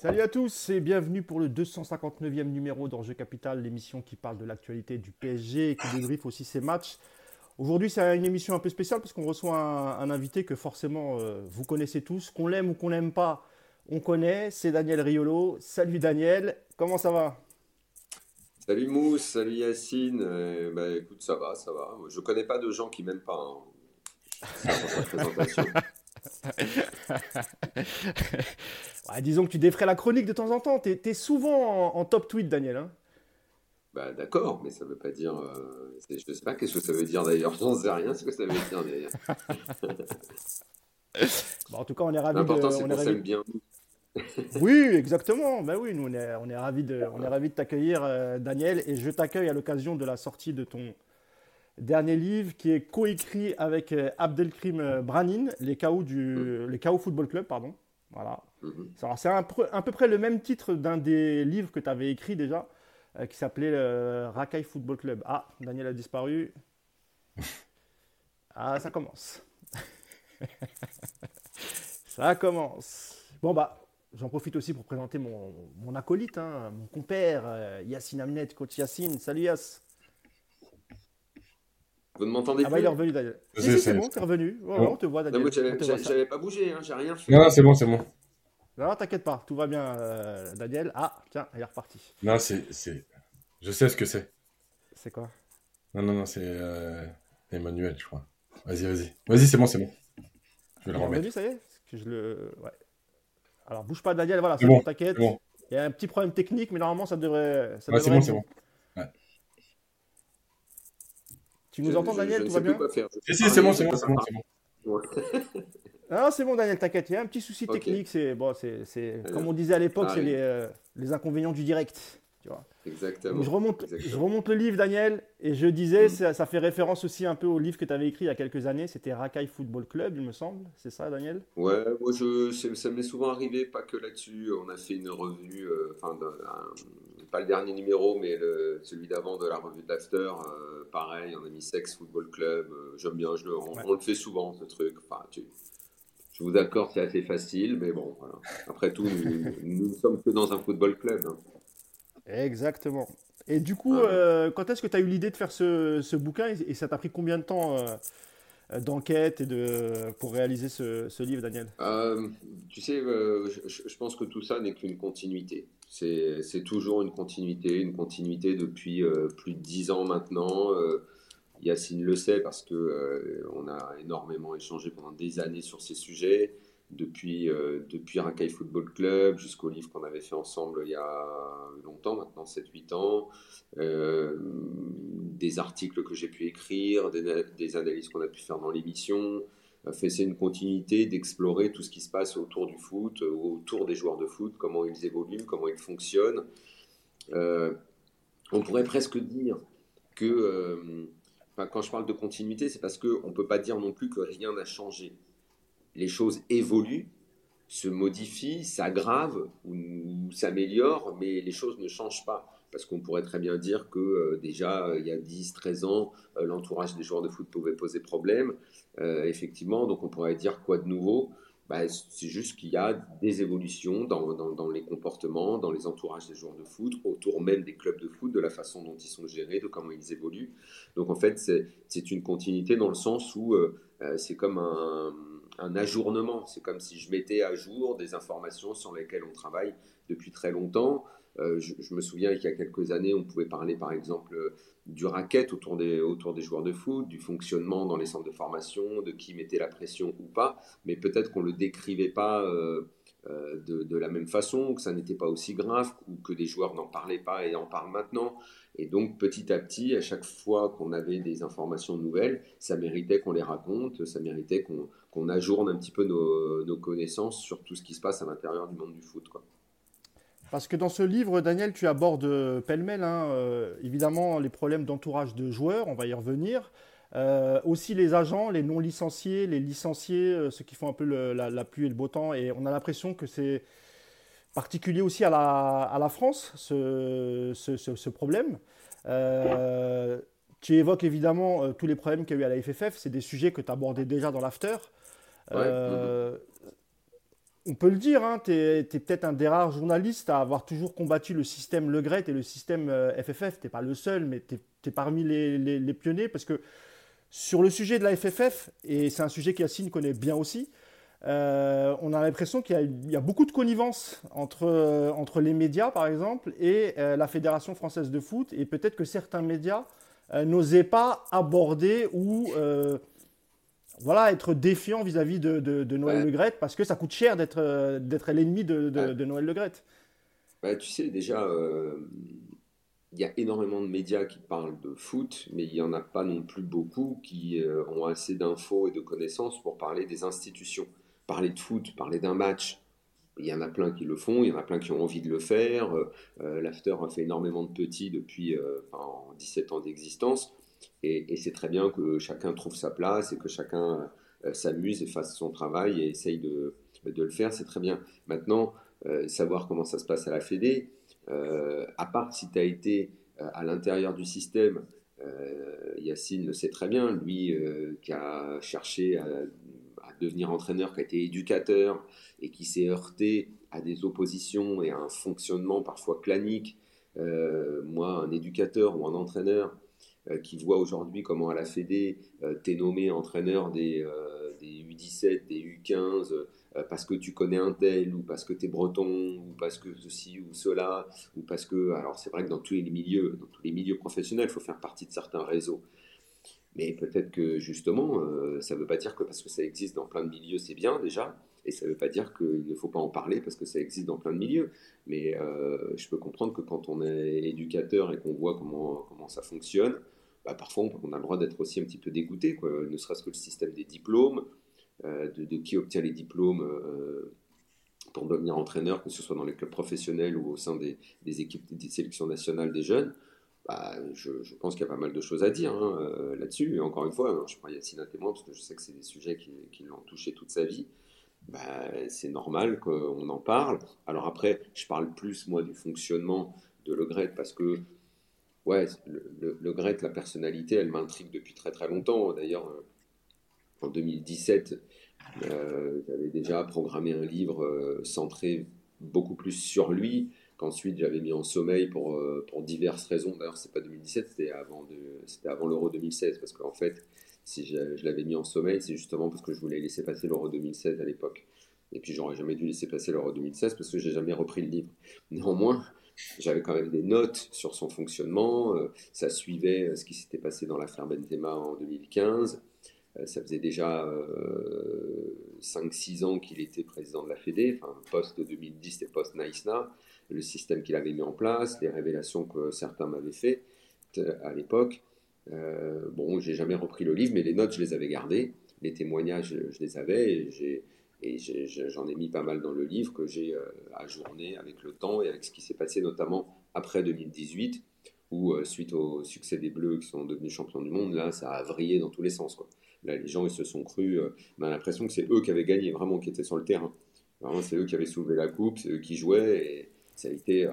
Salut à tous et bienvenue pour le 259e numéro d'Enjeu Capital, l'émission qui parle de l'actualité du PSG et qui débriefe aussi ses matchs. Aujourd'hui, c'est une émission un peu spéciale parce qu'on reçoit un, invité que forcément euh, vous connaissez tous, qu'on l'aime ou qu'on l'aime pas, on connaît, c'est Daniel Riolo. Salut Daniel, comment ça va? Salut Mousse, salut Yacine. Euh, bah, écoute, ça va, ça va. Je connais pas de gens qui m'aiment pas. Hein. disons que tu défrais la chronique de temps en temps. Tu es, souvent en, top tweet, Daniel. Hein. bah, D'accord, mais ça veut pas dire. Euh, je sais pas qu'est-ce que ça veut dire d'ailleurs? J'en sais rien ce que ça veut dire d'ailleurs. en tout cas, on est ravis. L'important, c'est qu'on s'aime bien. oui, exactement. Ben oui, nous, on est, on est ravis de, on est ravis de t'accueillir, euh, Daniel. Et je t'accueille à l'occasion de la sortie de ton dernier livre qui est coécrit avec euh, Abdelkrim euh, Branin, Les chaos, du, les chaos Football Club. Pardon. Voilà. Mhm. C'est à peu près le même titre d'un des livres que tu avais écrit déjà, qui s'appelait Rakai Football Club. Ah, Daniel a disparu. Ah, ça commence. ça commence. Bon, bah, J'en profite aussi pour présenter mon, mon acolyte, hein, mon compère, euh, Yacine Amnet, coach Yacine. Salut Yass. Vous ne m'entendez ah bah, il est revenu d'ailleurs. c'est bon, es revenu. on te voit Daniel. J'avais pas bougé, hein, j'ai rien fait. Non, c'est bon, c'est bon. Non, t'inquiète pas, tout va bien, euh, Daniel. Ah, tiens, il est reparti. Non, c'est. Je sais ce que c'est. C'est quoi? Non, non, non, c'est euh, Emmanuel, je crois. Vas-y, vas-y. Vas-y, c'est bon, c'est bon. Je vais le remettre. Revenu, ça y est? Que je le... Ouais. Alors, bouge pas, Daniel, voilà, c'est bon, t'inquiète. Il y a un petit problème technique, mais normalement, ça devrait. Ça c'est bon, c'est bon. Tu nous entends, Daniel Tout va bien Si, si, c'est bon, c'est bon, c'est bon. Ah, c'est bon, Daniel, t'inquiète. Il y a un petit souci technique. C'est bon, c'est comme on disait à l'époque, c'est les, euh, les, inconvénients du direct. Exactement. Je remonte, je remonte le livre, Daniel, et je disais, mm. ça, fait référence aussi un peu au livre que tu avais écrit il y a quelques années. C'était Rakai Football Club, il me semble. C'est ça, Daniel? Ouais, moi, je, ça m'est souvent arrivé, pas que là-dessus. On a fait une revue, euh, enfin, pas le dernier numéro, mais le, celui d'avant de la revue d'After. Euh, pareil, on a mis Sex Football Club. Euh, j'aime bien, je le, on, le fait souvent, ce truc. Enfin, je vous accorde, c'est assez facile, mais bon, voilà. Après tout, nous ne sommes que dans un football club. Hein. Exactement. Et du coup, ah euh, quand est-ce que tu as eu l'idée de faire ce, bouquin et, ça t'a pris combien de temps euh, d'enquête et de, pour réaliser ce, livre, Daniel? Euh, Tu sais, je, pense que tout ça n'est qu'une continuité. C'est toujours une continuité, une continuité depuis plus de dix ans maintenant. Yacine le sait parce que on a énormément échangé pendant des années sur ces sujets depuis, euh, depuis Rakai Football Club jusqu'au livre qu'on avait fait ensemble il y a longtemps, maintenant 7-8 ans, euh, des articles que j'ai pu écrire, des, analyses qu'on a pu faire dans l'émission. fait c'est une continuité d'explorer tout ce qui se passe autour du foot, autour des joueurs de foot, comment ils évoluent, comment ils fonctionnent. Euh, on pourrait presque dire que, quand je parle de continuité, c'est parce qu'on ne peut pas dire non plus que rien n'a changé les choses évoluent, se modifient, s'aggravent ou, s'améliorent, mais les choses ne changent pas. Parce qu'on pourrait très bien dire que euh, déjà, euh, il y a 10, 13 ans, euh, l'entourage des joueurs de foot pouvait poser problème. effectivement, donc on pourrait dire quoi de nouveau? Bah, C'est juste qu'il y a des évolutions dans, dans, les comportements, dans les entourages des joueurs de foot, autour même des clubs de foot, de la façon dont ils sont gérés, de comment ils évoluent. Donc en fait, c'est une continuité dans le sens où c'est comme un un ajournement. C'est comme si je mettais à jour des informations sur lesquelles on travaille depuis très longtemps. Euh, je, me souviens qu'il y a quelques années, on pouvait parler par exemple du racket autour des, autour des joueurs de foot, du fonctionnement dans les centres de formation, de qui mettait la pression ou pas, mais peut-être qu'on ne le décrivait pas euh, de, de, la même façon, que ça n'était pas aussi grave, ou que des joueurs n'en parlaient pas et en parlent maintenant. Et donc petit à petit, à chaque fois qu'on avait des informations nouvelles, ça méritait qu'on les raconte, ça méritait qu'on ajourne un petit peu nos, connaissances sur tout ce qui se passe à l'intérieur du monde du foot. Quoi. Parce que dans ce livre, Daniel, tu abordes euh, pêle-mêle, hein, euh, évidemment, les problèmes d'entourage de joueurs, on va y revenir. Euh, aussi les agents, les non licenciés, les licenciés, ceux qui font un peu la, pluie et le beau temps. Et on a l'impression que c'est particulier aussi à la, à la France, ce, ce, problème. Euh, tu évoques évidemment euh, tous les problèmes qu'il y a eu à la FFF, c'est des sujets que tu abordais déjà dans l'after. Euh, on peut le dire, hein, tu es, peut-être un des rares journalistes à avoir toujours combattu le système Le Gret et le système FFF. Tu n'es pas le seul, mais tu es, parmi les, les, pionniers parce que sur le sujet de la FFF, et c'est un sujet qu'Yacine connaît bien aussi, euh, on a l'impression qu'il y, a beaucoup de connivence entre, euh, entre les médias, par exemple, et euh, la Fédération française de foot. Et peut-être que certains médias n'osaient pas aborder ou voilà, être défiants vis-à-vis de, Noël Le Gret, parce que ça coûte cher d'être l'ennemi de, Noël Le Gret. tu sais, déjà, il y a énormément de médias qui parlent de foot, mais il n'y en a pas non plus beaucoup qui ont assez d'infos et de connaissances pour parler des institutions parler de foot, parler d'un match, il y en a plein qui le font, il y en a plein qui ont envie de le faire. Euh, euh, L'After a fait énormément de petits depuis euh, 17 ans d'existence. Et, c'est très bien que chacun trouve sa place et que chacun euh, s'amuse et fasse son travail et essaye de, de le faire. C'est très bien. Maintenant, savoir comment ça se passe à la Fédé, à part si tu as été à l'intérieur du système, Yacine le sait très bien, lui qui a cherché à devenir entraîneur, qui a été éducateur et qui s'est heurté à des oppositions et à un fonctionnement parfois clanique. Euh, moi, un éducateur ou un entraîneur euh, qui voit aujourd'hui comment à la Fédé, euh, t'es nommé entraîneur des, U17, des U15, parce que tu connais un tel, ou parce que tu es breton, ou parce que ceci ou cela, ou parce que... Alors c'est vrai que dans tous les milieux, dans tous les milieux professionnels, il faut faire partie de certains réseaux. Mais peut-être que justement, euh, ça ne veut pas dire que parce que ça existe dans plein de milieux, c'est bien déjà. Et ça ne veut pas dire qu'il ne faut pas en parler parce que ça existe dans plein de milieux. Mais euh, je peux comprendre que quand on est éducateur et qu'on voit comment, comment ça fonctionne, bah, parfois on a le droit d'être aussi un petit peu dégoûté, quoi. ne serait-ce que le système des diplômes, euh, de, qui obtient les diplômes pour devenir entraîneur, que ce soit dans les clubs professionnels ou au sein des, équipes des sélections nationales des jeunes. Bah, je, pense qu'il y a pas mal de choses à dire hein, euh, là-dessus. Encore une fois, hein, je prends Yacine à témoin parce que je sais que c'est des sujets qui, l'ont touché toute sa vie. Bah, c'est normal qu'on en parle. Alors après, je parle plus, moi, du fonctionnement de Le Gret parce que, ouais, le, le, Gret, la personnalité, elle m'intrigue depuis très très longtemps. D'ailleurs, euh, en 2017, euh, j'avais déjà programmé un livre centré beaucoup plus sur lui qu'ensuite j'avais mis en sommeil pour, euh, diverses raisons. D'ailleurs, c'est pas 2017, c'était avant, l'Euro 2016, parce qu'en fait, si je, je l'avais mis en sommeil, c'est justement parce que je voulais laisser passer l'Euro 2016 à l'époque. Et puis, j'aurais jamais dû laisser passer l'Euro 2016 parce que j'ai jamais repris le livre. Néanmoins, j'avais quand même des notes sur son fonctionnement. Euh, ça suivait euh, ce qui s'était passé dans l'affaire Benzema en 2015. Ça faisait déjà 5-6 ans qu'il était président de la Fédé, enfin post 2010 et post Naïsna le système qu'il avait mis en place, les révélations que certains m'avaient fait euh, à l'époque. Euh, bon, j'ai jamais repris le livre, mais les notes, je les avais gardées. Les témoignages, je les avais et j'en ai, mis pas mal dans le livre que j'ai euh, ajourné avec le temps et avec ce qui s'est passé notamment après 2018, où suite au succès des Bleus qui sont devenus champions du monde, là, ça a vrillé dans tous les sens. Quoi. Là, les gens, ils se sont crus, on a l'impression que c'est eux qui avaient gagné, vraiment, qui étaient sur le terrain. Vraiment, c'est eux qui avaient soulevé la coupe, c'est eux qui jouaient. Et, ça a été, euh,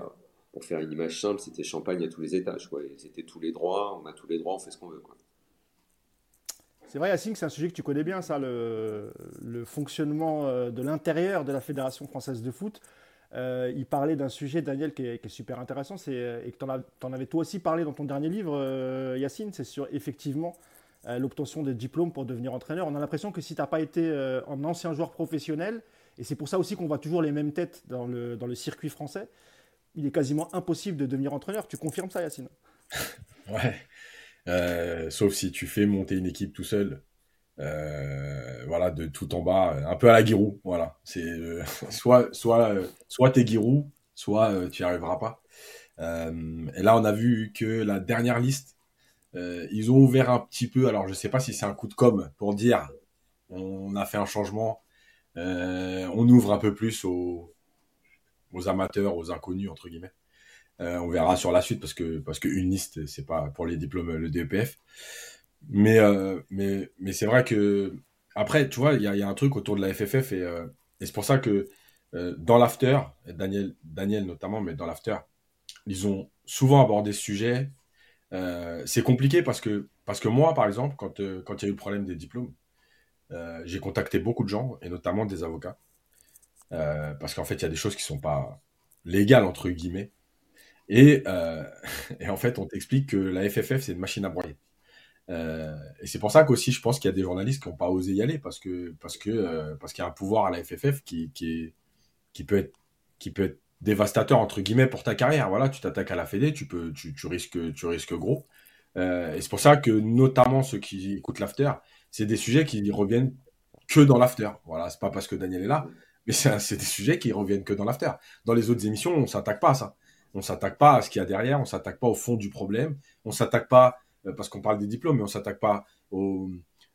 pour faire une image simple, c'était champagne à tous les étages. C'était tous les droits, on a tous les droits, on fait ce qu'on veut. C'est vrai, Yacine, c'est un sujet que tu connais bien, ça, le, fonctionnement euh, de l'intérieur de la Fédération française de foot. Euh, il parlait d'un sujet, Daniel, qui est, super intéressant, et que tu en, avais toi aussi parlé dans ton dernier livre, Yacine, c'est sur effectivement l'obtention des diplômes pour devenir entraîneur. On a l'impression que si tu n'as pas été un ancien joueur professionnel, et c'est pour ça aussi qu'on voit toujours les mêmes têtes dans le, dans le circuit français. Il est quasiment impossible de devenir entraîneur. Tu confirmes ça, Yacine? Ouais. Euh, sauf si tu fais monter une équipe tout seul. Euh, voilà, de tout en bas, un peu à la Giroud. Voilà. Euh, soit, soit, soit t'es soit tu n'y arriveras pas. et là, on a vu que la dernière liste, ils ont ouvert un petit peu. Alors, je sais pas si c'est un coup de com pour dire on a fait un changement euh, on ouvre un peu plus aux, amateurs, aux inconnus entre guillemets. Euh, on verra sur la suite parce que parce que une liste c'est pas pour les diplômes le DEPF. Mais euh, mais mais c'est vrai que après tu vois il y a, un truc autour de la FFF et, c'est pour ça que dans l'after Daniel Daniel notamment mais dans l'after ils ont souvent abordé ce sujet. C'est compliqué parce que parce que moi par exemple quand quand il y a eu le problème des diplômes euh, j'ai contacté beaucoup de gens, et notamment des avocats. parce qu'en fait, il y a des choses qui sont pas légales, entre guillemets. Et, et en fait, on t'explique que la FFF, c'est une machine à broyer. et c'est pour ça qu'aussi, je pense qu'il y a des journalistes qui n'ont pas osé y aller parce que parce que parce qu'il y a un pouvoir à la FFF qui, qui peut être qui peut être dévastateur entre guillemets pour ta carrière. Voilà, tu t'attaques à la Fédé, tu peux, tu, tu risques, tu risques gros. Euh, et c'est pour ça que notamment ceux qui écoutent l'after, c'est des sujets qui reviennent que dans l'after. Voilà, c'est pas parce que Daniel est là, mais c'est des sujets qui reviennent que dans l'after. Dans les autres émissions, on s'attaque pas à ça. On s'attaque pas à ce qu'il y a derrière, on s'attaque pas au fond du problème, on s'attaque pas euh, parce qu'on parle des diplômes, mais on s'attaque pas au,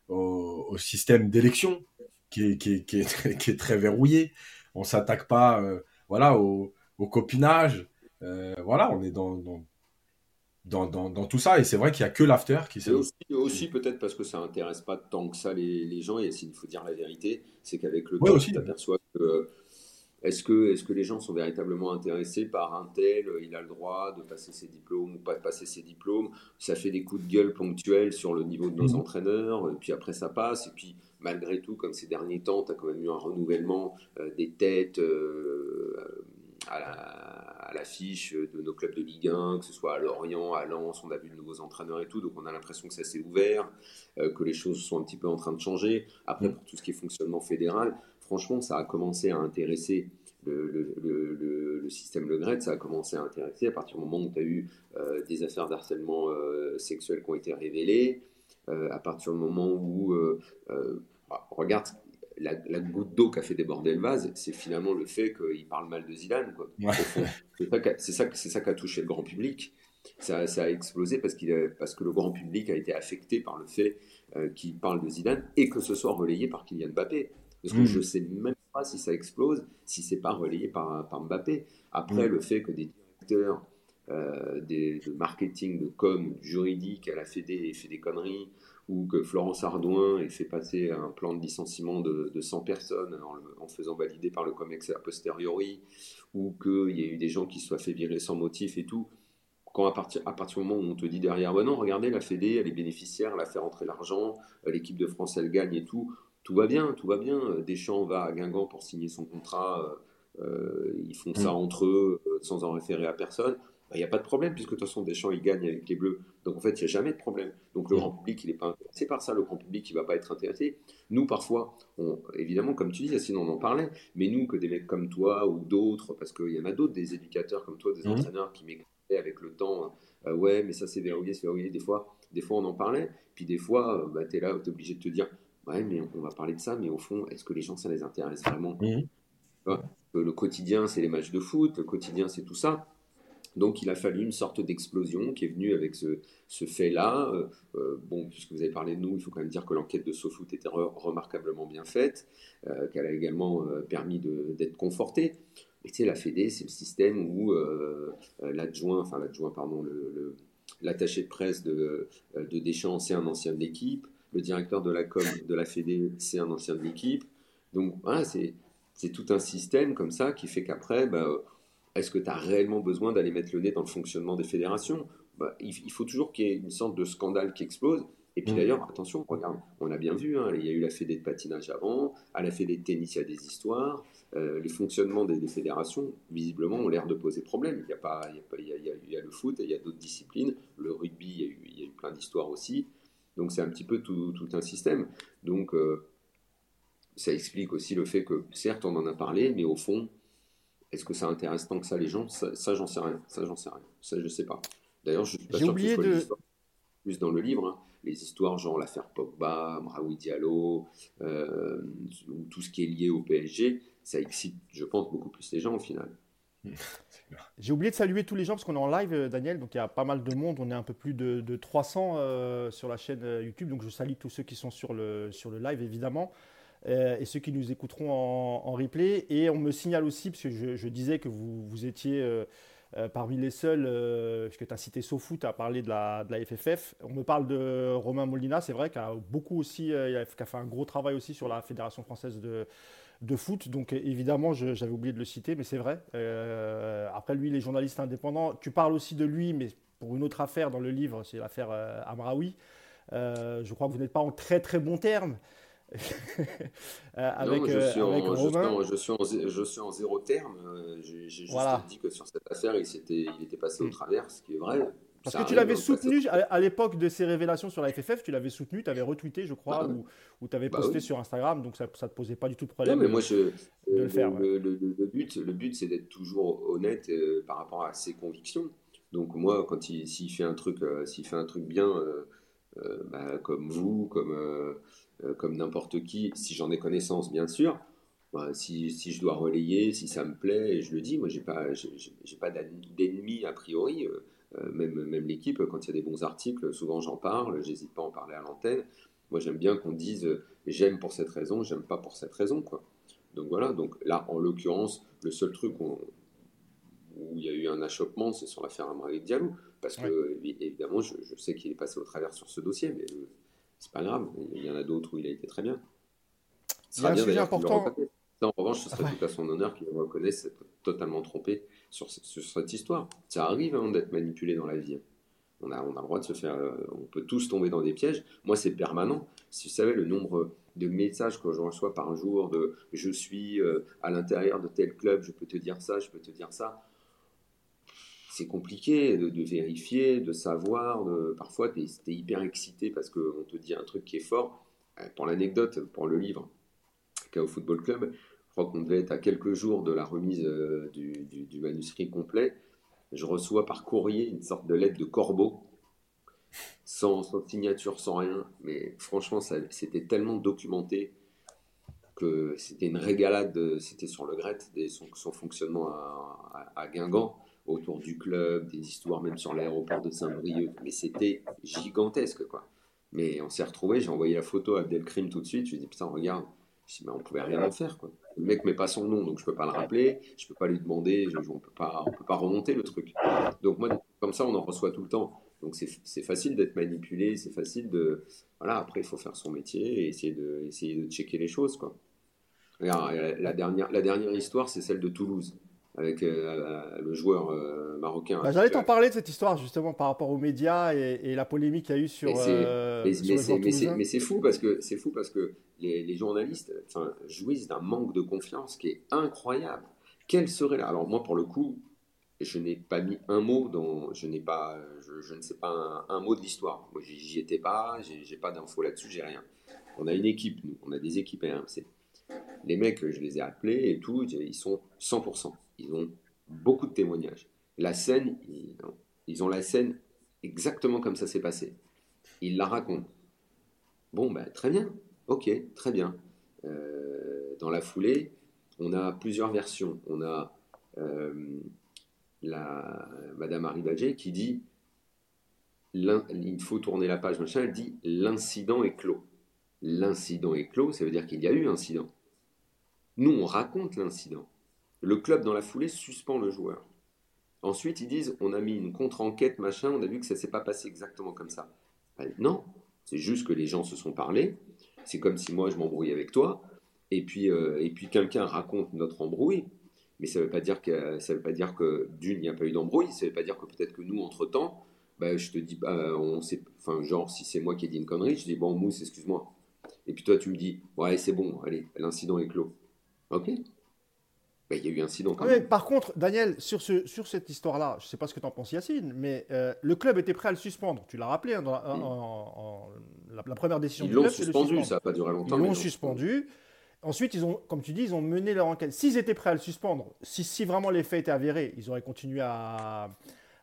au, système d'élection qui est, qui, est, qui, est, très verrouillé. On s'attaque pas, euh, voilà, au, au copinage. Euh, voilà, on est dans, dans, dans, dans, tout ça. Et c'est vrai qu'il n'y a que l'after qui s'est. Aussi, aussi peut-être parce que ça n'intéresse pas tant que ça les, les gens. Et s'il faut dire la vérité, c'est qu'avec le temps, tu t'aperçois que. Est-ce que, est que les gens sont véritablement intéressés par un tel Il a le droit de passer ses diplômes ou pas de passer ses diplômes Ça fait des coups de gueule ponctuels sur le niveau de nos mmh. entraîneurs, et puis après ça passe. Et puis malgré tout, comme ces derniers temps, tu as quand même eu un renouvellement euh, des têtes. Euh, à l'affiche de nos clubs de Ligue 1, que ce soit à Lorient, à Lens, on a vu de nouveaux entraîneurs et tout, donc on a l'impression que ça s'est ouvert, euh, que les choses sont un petit peu en train de changer. Après, pour tout ce qui est fonctionnement fédéral, franchement, ça a commencé à intéresser le, système Le Gret, ça a commencé à intéresser à partir du moment où tu as eu des affaires d'harcèlement sexuel qui ont été révélées, à partir du moment où, regarde la, goutte d'eau qui a fait déborder le vase, c'est finalement le fait qu'il parle mal de Zidane. C'est ça, c'est ça qui a touché le grand public. Ça, a explosé parce, parce que le grand public a été affecté par le fait euh, qu'il parle de Zidane et que ce soit relayé par Kylian Mbappé. Parce que mm. je ne sais même pas si ça explose, si c'est pas relayé par, par Mbappé. Après, mm. le fait que des directeurs euh, des, de marketing, de com, juridique à la Fédé aient fait des conneries, ou que Florence Ardouin ait fait passer un plan de licenciement de, de 100 personnes en, faisant valider par le COMEX a posteriori, ou qu'il y ait eu des gens qui se soient fait virer sans motif et tout. Quand à partir, à partir du moment où on te dit derrière, ouais non, regardez, la Fédé, elle est bénéficiaire, elle a fait rentrer l'argent, euh, l'équipe de France, elle gagne et tout, tout va bien, tout va bien. Deschamps va à Guingamp pour signer son contrat, euh, euh, ils font ça mm. entre eux sans en référer à personne il bah, n'y a pas de problème, puisque de toute façon, Deschamps, il gagne avec les Bleus. Donc en fait, il n'y a jamais de problème. Donc le grand public, il n'est pas intéressé par ça. Le grand public, il ne va pas être intéressé. Nous, parfois, on, évidemment, comme tu dis, sinon on en parlait, mais nous, que des mecs comme toi ou d'autres, parce qu'il y en a d'autres, des éducateurs comme toi, des mmh. entraîneurs qui m'écrivaient avec le temps, euh, ouais, mais ça c'est verrouillé, c'est verrouillé. Des fois, des fois, on en parlait. Puis des fois, euh, bah, tu es là, tu es obligé de te dire, ouais, mais on va parler de ça, mais au fond, est-ce que les gens, ça les intéresse vraiment mmh. Le quotidien, c'est les matchs de foot, le quotidien, c'est tout ça. Donc il a fallu une sorte d'explosion qui est venue avec ce, fait-là. Euh, euh, bon, puisque vous avez parlé de nous, il faut quand même dire que l'enquête de SoFoot était remarquablement bien faite, euh, qu'elle a également permis d'être confortée. Et tu sais, la Fédé, c'est le système où l'adjoint, enfin l'adjoint, pardon, l'attaché de presse de, de Deschamps, c'est un ancien de l'équipe. Le directeur de la com de la Fédé, c'est un ancien de l'équipe. Donc voilà, c'est tout un système comme ça qui fait qu'après, bah, est-ce que tu as réellement besoin d'aller mettre le nez dans le fonctionnement des fédérations? Bah, il, faut toujours qu'il y ait une sorte de scandale qui explose. Et puis mm. d'ailleurs, attention, regarde, on a bien vu, hein, il y a eu la fédé de patinage avant, à la fédé de tennis, il y a des histoires. Euh, les fonctionnements des, fédérations, visiblement, ont l'air de poser problème. Il y a, pas, il y a, il y a, le foot, il y a d'autres disciplines. Le rugby, il y a eu, il y a eu plein d'histoires aussi. Donc c'est un petit peu tout, tout un système. Donc euh, ça explique aussi le fait que, certes, on en a parlé, mais au fond, est-ce que ça intéresse tant que ça les gens Ça, j'en sais rien. Ça, j'en sais rien. Ça, je sais pas. D'ailleurs, je suis pas sûr oublié que ce soit de... plus dans le livre. Hein. Les histoires, genre l'affaire Pogba, Mraoui Diallo, euh, tout ce qui est lié au PSG, ça excite, je pense, beaucoup plus les gens au final. J'ai oublié de saluer tous les gens parce qu'on est en live, euh, Daniel. Donc il y a pas mal de monde. On est un peu plus de, 300 euh, sur la chaîne YouTube. Donc je salue tous ceux qui sont sur le, sur le live, évidemment. Euh, et ceux qui nous écouteront en, replay. Et on me signale aussi, parce que je, disais que vous, vous étiez euh, euh, parmi les seuls, puisque tu as cité SoFoot, à parler de la, de la, FFF. On me parle de Romain Molina, c'est vrai, qui a beaucoup aussi, fait un gros travail aussi sur la Fédération française de, foot. Donc évidemment, j'avais oublié de le citer, mais c'est vrai. après lui, les journalistes indépendants, tu parles aussi de lui, mais pour une autre affaire dans le livre, c'est l'affaire Amraoui. je crois que vous n'êtes pas en très très bon terme. Avec, je, suis en, je, suis en, zéro terme. J'ai juste dit que sur cette affaire, il, il était passé au hmm. travers, ce qui est vrai. Parce que tu l'avais soutenu à, l'époque de ces révélations sur la FFF, tu l'avais soutenu, tu avais retweeté, je crois, bah ou, tu avais bah posté sur Instagram, donc ça ne te posait pas du tout de problème. Non, mais moi, je, de le, faire. Le, but, le but c'est d'être toujours honnête euh, par rapport à ses convictions. Donc moi, quand il, s'il fait un truc, euh, s'il fait un truc bien, euh, bah, comme vous, comme, comme n'importe qui, si j'en ai connaissance, bien sûr, si, si, je dois relayer, si ça me plaît, je le dis. Moi, j'ai pas, j'ai, pas d'ennemis a priori. Euh, même, même l'équipe, quand il y a des bons articles, souvent j'en parle, j'hésite pas à en parler à l'antenne. Moi j'aime bien qu'on dise euh, j'aime pour cette raison, j'aime pas pour cette raison. Quoi. Donc voilà, donc là en l'occurrence, le seul truc où, il y a eu un achoppement, c'est sur l'affaire Amraïd Diallo. Parce que évidemment, je, sais qu'il est passé au travers sur ce dossier, mais euh, c'est pas grave, il y en a d'autres où il a été très bien. C'est un sujet important. en revanche, ce serait tout à son honneur qu'il reconnaisse s'être totalement trompé sur, cette histoire. Ça arrive hein, d'être manipulé dans la vie. Hein. On a, on a le droit de se faire. Euh, on peut tous tomber dans des pièges. Moi, c'est permanent. Si vous savez le nombre de messages que je reçois par jour de je suis euh, à l'intérieur de tel club, je peux te dire ça, je peux te dire ça. C'est compliqué de, vérifier, de savoir. De, parfois, tu es, hyper excité parce qu'on te dit un truc qui est fort. Euh, pour l'anecdote, pour le livre, au Football Club, je crois qu'on devait être à quelques jours de la remise euh, du, manuscrit complet. Je reçois par courrier une sorte de lettre de corbeau, sans, signature, sans rien. Mais franchement, c'était tellement documenté que c'était une régalade. C'était sur le Gret, son, fonctionnement à, Guingamp, autour du club, des histoires même sur l'aéroport de Saint-Brieuc. Mais c'était gigantesque, quoi. Mais on s'est retrouvés, j'ai envoyé la photo à Abdelkrim tout de suite. Je lui ai dit, putain, regarde, on ne pouvait rien en faire. Quoi. Le mec met pas son nom, donc je peux pas le rappeler, je peux pas lui demander, on peut pas, on peut pas remonter le truc. Donc moi, comme ça, on en reçoit tout le temps. Donc c'est facile d'être manipulé, c'est facile de, voilà. Après, il faut faire son métier et essayer de, checker les choses, quoi. la dernière, la dernière histoire, c'est celle de Toulouse avec euh, le joueur euh, marocain. Bah, j'allais t'en parler de cette histoire justement par rapport aux médias et, la polémique qu'il y a eu sur. Mais c'est fou parce que c'est fou parce que les, journalistes jouissent d'un manque de confiance qui est incroyable. Quel serait là Alors moi pour le coup, je n'ai pas mis un mot dans, je n'ai pas, je, ne sais pas un, mot de l'histoire. Moi j'y étais pas, j'ai pas d'infos là-dessus, j'ai rien. On a une équipe, nous, on a des équipes RMC. Les mecs, je les ai appelés et tout, ils sont 100%. Ils ont beaucoup de témoignages. La scène, ils, ont la scène exactement comme ça s'est passé. Ils la racontent. Bon, ben, très bien. Ok, très bien. Euh, dans la foulée, on a plusieurs versions. On a euh, la Madame qui dit il faut tourner la page, machin. Elle dit l'incident est clos. L'incident est clos, ça veut dire qu'il y a eu incident. Nous, on raconte l'incident. Le club, dans la foulée, suspend le joueur. Ensuite, ils disent on a mis une contre-enquête, machin, on a vu que ça ne s'est pas passé exactement comme ça. non, c'est juste que les gens se sont parlé. C'est comme si moi, je m'embrouille avec toi, et puis, euh, et puis quelqu'un raconte notre embrouille. Mais ça ne veut pas dire que, ça veut pas dire que d'une, il n'y a pas eu d'embrouille. Ça ne veut pas dire que peut-être que nous, entre-temps, bah, je te dis, bah, on sait, enfin, genre, si c'est moi qui ai dit une connerie, je dis, bon, Mousse, excuse-moi. Et puis toi, tu me dis, ouais, c'est bon, allez, l'incident est clos. Ok, bah, il y a eu un incident quand même. par contre, Daniel, sur, ce, sur cette histoire-là, je ne sais pas ce que tu en penses, Yacine, mais euh, le club était prêt à le suspendre. Tu l'as rappelé hein, dans la, en, la, première décision Ils l'ont suspendu, ça n'a pas duré longtemps. Ils l'ont suspendu. Ensuite, ils ont, comme tu dis, ils ont mené leur enquête. S'ils étaient prêts à le suspendre, si, si, vraiment les faits étaient avérés, ils auraient continué à,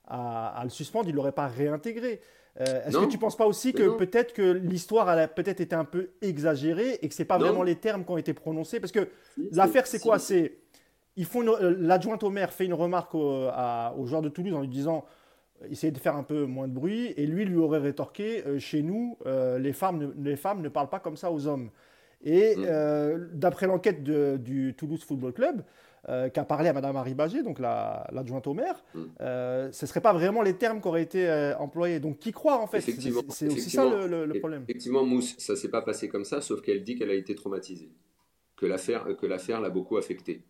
à, le suspendre, ils ne l'auraient pas réintégré. Euh, est-ce que tu ne penses pas aussi que peut-être que l'histoire a peut-être été un peu exagérée et que ce n'est pas vraiment les termes qui ont été prononcés? Parce que l'affaire, c'est quoi? C'est l'adjointe au maire fait une remarque au, à, joueur de Toulouse en lui disant euh, essayez de faire un peu moins de bruit et lui lui aurait rétorqué euh, chez nous les femmes ne, les femmes ne parlent pas comme ça aux hommes et mm. d'après l'enquête du Toulouse Football Club qu'a parlé à Madame Harry donc l'adjointe au maire, mm. ce ne serait pas vraiment les termes qui auraient été employés. Donc qui croit en fait? C'est aussi ça le, problème. Effectivement, Mousse, ça s'est pas passé comme ça, sauf qu'elle dit qu'elle a été traumatisée, que l'affaire l'a beaucoup affectée.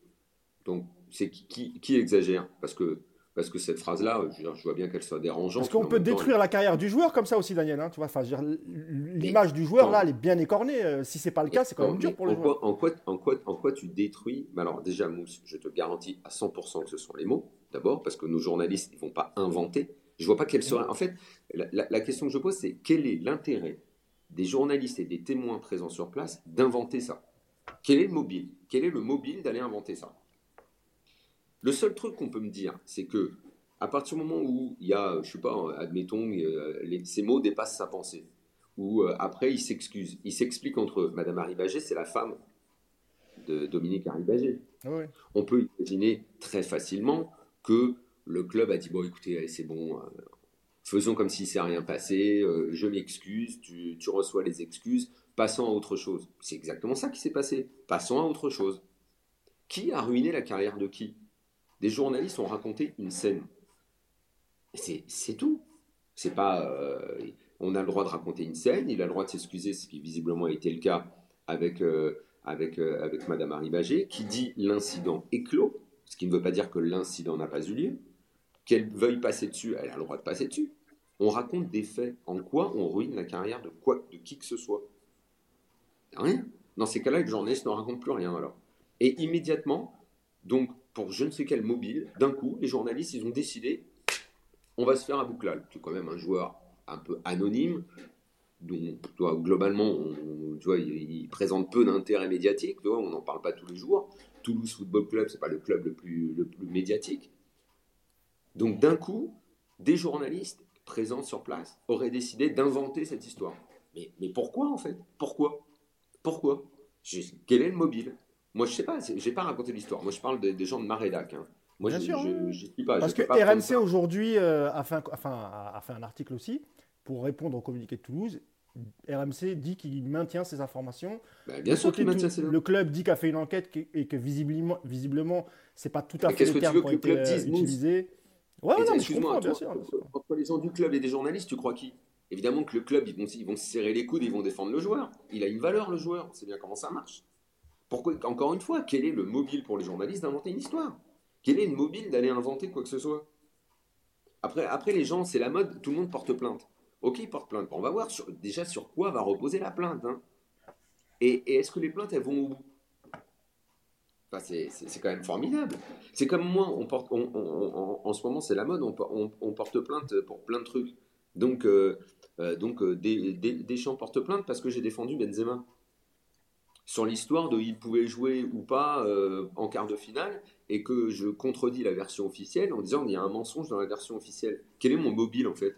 Donc, c'est qui, qui, exagère Parce que parce que cette phrase-là, je, vois bien qu'elle soit dérangeante. Parce qu'on peut détruire la carrière du joueur comme ça aussi, Daniel. Hein, tu vois, l'image du joueur là, elle est bien écornée. Euh, si c'est pas le cas, c'est quand même dur pour le joueur. en, quoi, en, quoi, en quoi tu détruis Alors déjà, Mousse, je te garantis à 100% que ce sont les mots. D'abord, parce que nos journalistes, ils vont pas inventer. Je vois pas quelle serait. En fait, la, question que je pose, c'est quel est l'intérêt des journalistes et des témoins présents sur place d'inventer ça? Quel est le mobile? Quel est le mobile d'aller inventer ça? Le seul truc qu'on peut me dire, c'est que à partir du moment où il y a, je sais pas, admettons, euh, ces mots dépassent sa pensée, ou euh, après il s'excuse, il s'explique entre eux. Madame Arribagé, c'est la femme de Dominique Arribagé. Ah On peut imaginer très facilement que le club a dit bon, écoutez, c'est bon, euh, faisons comme s'il ne s'est rien passé, je m'excuse, tu, tu reçois les excuses, passons à autre chose. C'est exactement ça qui s'est passé. Passons à autre chose. Qui a ruiné la carrière de qui? Des journalistes ont raconté une scène. C'est tout. C'est pas. Euh, on a le droit de raconter une scène, il a le droit de s'excuser, ce qui visiblement a été le cas avec, euh, euh, avec Madame qui dit l'incident est clos, ce qui ne veut pas dire que l'incident n'a pas eu lieu. Qu'elle veuille passer dessus, elle a le droit de passer dessus. On raconte des faits. En quoi on ruine la carrière de quoi, qui que ce soit? Rien. Dans ces cas-là, le journaliste ne raconte plus rien alors. Et immédiatement, donc je ne sais quel mobile, d'un coup, les journalistes, ils ont décidé, on va se faire un bouclal. C'est quand même un joueur un peu anonyme, dont globalement, tu vois, il, présente peu d'intérêt médiatique, on n'en parle pas tous les jours. Toulouse Football Club, c'est pas le club le plus, le plus médiatique. Donc d'un coup, des journalistes présents sur place auraient décidé d'inventer cette histoire. Mais, mais pourquoi en fait? Pourquoi? Pourquoi? Quel est le mobile? Moi, je sais pas, j'ai pas raconté l'histoire. Moi, je parle des, gens de Marédac. Hein. Moi, je, je, pas. Parce que RMC aujourd'hui euh, a, fait un, a fait un article aussi pour répondre au communiqué de Toulouse. RMC dit qu'il maintient ses informations. Bah, bien sûr qu'il maintient ses Le club dit qu'il a fait une enquête et que visiblement, visiblement c'est pas tout à fait les termes qui ont été euh, utilisés. Ouais, non, mais je comprends, bien sûr, Entre les gens du club et des journalistes, tu crois qui? Évidemment que le club, ils vont, ils vont se serrer les coudes, ils vont défendre le joueur. Il a une valeur, le joueur. Sait bien comment ça marche. Pourquoi, encore une fois, quel est le mobile pour les journalistes d'inventer une histoire? Quel est le mobile d'aller inventer quoi que ce soit? Après, les gens, c'est la mode, tout le monde porte plainte. Ok, ils portent plainte. On va voir déjà sur quoi va reposer la plainte. Hein. Et, est-ce que les plaintes, elles vont au bout? Enfin, c'est quand même formidable. C'est comme moi, on porte, en ce moment, c'est la mode, on, porte plainte pour plein de trucs. Donc, euh, euh, euh, des, Deschamps porte plainte parce que j'ai défendu Benzema sur l'histoire de il pouvait jouer ou pas euh, en quart de finale et que je contredis la version officielle en disant qu'il y a un mensonge dans la version officielle. Quel est mon mobile en fait?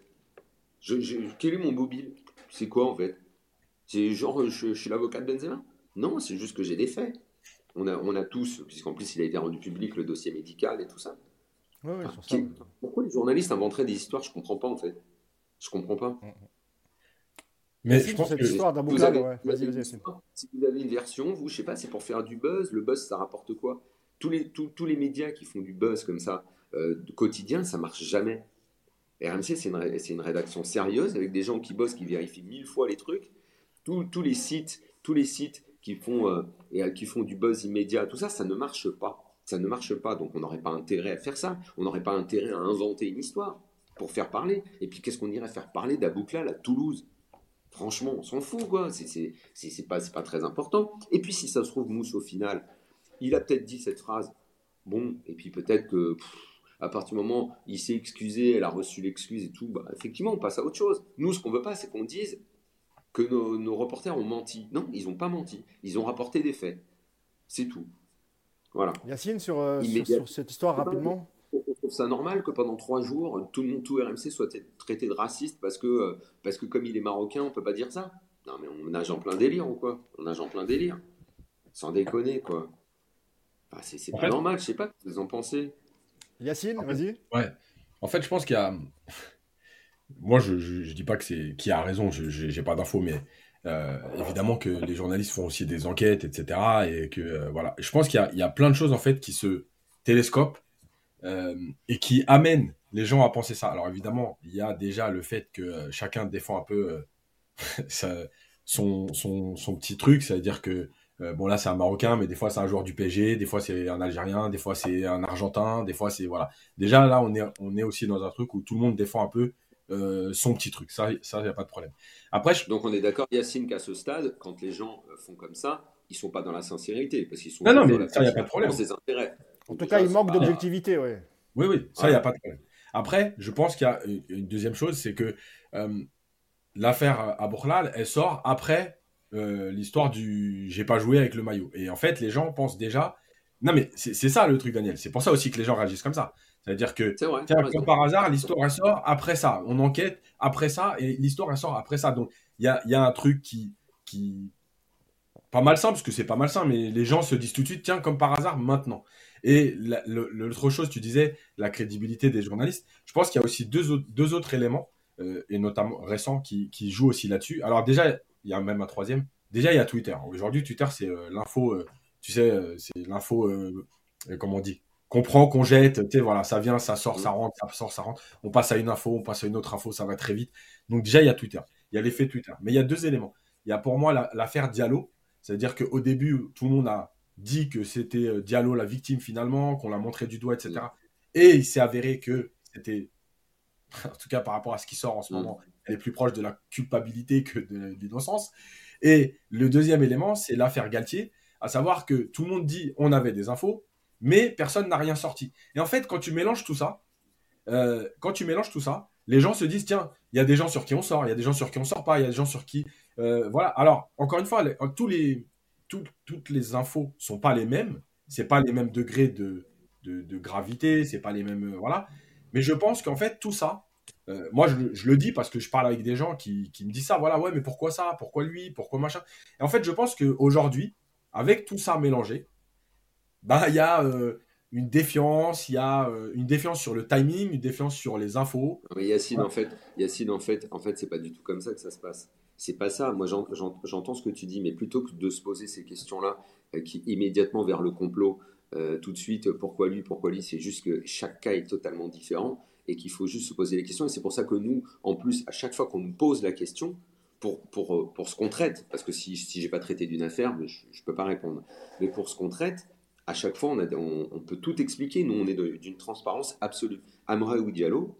Quel est mon mobile? C'est quoi en fait? C'est genre je, suis l'avocat de Benzema? Non, c'est juste que j'ai des faits. On a, on a tous, puisqu'en plus il a été rendu public le dossier médical et tout ça. Pourquoi les journalistes inventeraient des histoires? Je comprends pas en fait. Je comprends pas. Mm, mm. Mais je pense que histoire d'un bouclage, Si vous avez une version, vous, je sais pas, c'est pour faire du buzz. Le buzz, ça rapporte quoi? Tous les, tous, les médias qui font du buzz comme ça, euh, quotidien, ça marche jamais. RMC, c'est une, une, rédaction sérieuse avec des gens qui bossent, qui vérifient mille fois les trucs. tous les sites, tous les sites qui font, euh, et, euh, qui font du buzz immédiat, tout ça, ça ne marche pas. Ça ne marche pas, donc on n'aurait pas intérêt à faire ça. On n'aurait pas intérêt à inventer une histoire pour faire parler. Et puis qu'est-ce qu'on irait faire? Parler d'Abouklal à Toulouse Franchement, on s'en fout, quoi. C'est pas, pas très important. Et puis, si ça se trouve, Mousse, au final, il a peut-être dit cette phrase. Bon, et puis peut-être que, à partir du moment il s'est excusé, elle a reçu l'excuse et tout, bah, effectivement, on passe à autre chose. Nous, ce qu'on veut pas, c'est qu'on dise que nos, reporters ont menti. Non, ils n'ont pas menti. Ils ont rapporté des faits. C'est tout. Voilà. Yacine, sur, euh, sur cette histoire, rapidement ça normal que pendant trois jours, tout le monde, tout RMC soit traité de raciste parce que, euh, parce que comme il est marocain, on peut pas dire ça. Non, mais on nage en plein délire ou quoi? On nage en plein délire. Sans déconner, quoi. c'est pas normal, je sais pas ce que vous en pensez. Yacine, vas-y. Ouais. En fait, je pense qu'il y a. Moi, je, je, dis pas que c'est qui a raison, je j'ai pas d'infos, mais euh, évidemment que les journalistes font aussi des enquêtes, etc. Et que euh, voilà, je pense qu'il y, y, a plein de choses en fait qui se télescopent euh, et qui amène les gens à penser ça. Alors évidemment, il y a déjà le fait que euh, chacun défend un peu euh, son, son, son, petit truc, c'est-à-dire que euh, bon là c'est un Marocain, mais des fois c'est un joueur du PSG, des fois c'est un Algérien, des fois c'est un Argentin, des fois c'est voilà. Déjà là on est on est aussi dans un truc où tout le monde défend un peu euh, son petit truc. Ça ça y a pas de problème. Après donc on est d'accord Yacine qu'à ce stade quand les gens font comme ça, ils sont pas dans la sincérité parce qu'ils sont non non mais ça y a pas de problème. intérêts. En tout cas il manque d'objectivité ouais. Oui oui ça y a pas de problème. Après je pense qu'il y a une deuxième chose c'est que l'affaire à Bourlal elle sort après euh, l'histoire du j'ai pas joué avec le maillot. Et en fait, les gens pensent déjà. Non, mais c'est ça le truc, Daniel. C'est pour ça aussi que les gens réagissent comme ça. C'est-à-dire que, comme par hasard, l'histoire elle sort après ça. On enquête après ça et l'histoire elle sort après ça. Donc, il y a, y a, un truc qui, qui. Pas malsain, parce que c'est pas malsain, mais les gens se disent tout de suite, tiens, comme par hasard, maintenant. Et l'autre chose, tu disais, la crédibilité des journalistes. Je pense qu'il y a aussi deux, autres, deux autres éléments, euh, et notamment récents, qui, qui jouent aussi là-dessus. Alors, déjà, il y a même un troisième. Déjà, il y a Twitter. Aujourd'hui, Twitter, c'est euh, l'info, euh, tu sais, c'est l'info, comment on dit qu'on prend, qu'on jette, tu sais, voilà, ça vient, ça sort, ça rentre, ça sort, ça rentre. On passe à une info, on passe à une autre info, ça va très vite. Donc déjà, il y a Twitter. Il y a l'effet Twitter. Mais il y a deux éléments. Il y a pour moi l'affaire Diallo. C'est-à-dire qu'au début, tout le monde a dit que c'était Diallo la victime finalement, qu'on l'a montré du doigt, etc. Et il s'est avéré que c'était, en tout cas par rapport à ce qui sort en ce moment, elle est plus proche de la culpabilité que de l'innocence. Et le deuxième élément, c'est l'affaire Galtier, à savoir que tout le monde dit on avait des infos, mais personne n'a rien sorti. Et en fait, quand tu mélanges tout ça, euh, quand tu mélanges tout ça, les gens se disent tiens, il y a des gens sur qui on sort, il y a des gens sur qui on sort pas, il y a des gens sur qui euh, voilà. Alors encore une fois, tous les toutes les infos sont pas les mêmes, c'est pas les mêmes degrés de, de, de gravité, c'est pas les mêmes euh, voilà. Mais je pense qu'en fait tout ça, euh, moi, je, le dis parce que je parle avec des gens qui, me disent ça. Voilà, ouais, mais pourquoi ça Pourquoi lui Pourquoi machin Et en fait, je pense qu'aujourd'hui, avec tout ça mélangé, bah, il y a euh, une défiance, il y a euh, une défiance sur le timing, une défiance sur les infos. Mais Yacine, en fait, Yacine, en fait, en fait, c'est pas du tout comme ça que ça se passe. C'est pas ça. Moi, j'entends ce que tu dis, mais plutôt que de se poser ces questions-là, qui immédiatement vers le complot, tout de suite, pourquoi lui, pourquoi lui, c'est juste que chaque cas est totalement différent et qu'il faut juste se poser les questions. Et c'est pour ça que nous, en plus, à chaque fois qu'on nous pose la question, pour, pour, euh, pour ce qu'on traite, parce que si, si je n'ai pas traité d'une affaire, je ne peux pas répondre. Mais pour ce qu'on traite, à chaque fois, on, a, on, peut tout expliquer. Nous, on est d'une transparence absolue. Amra ou Diallo,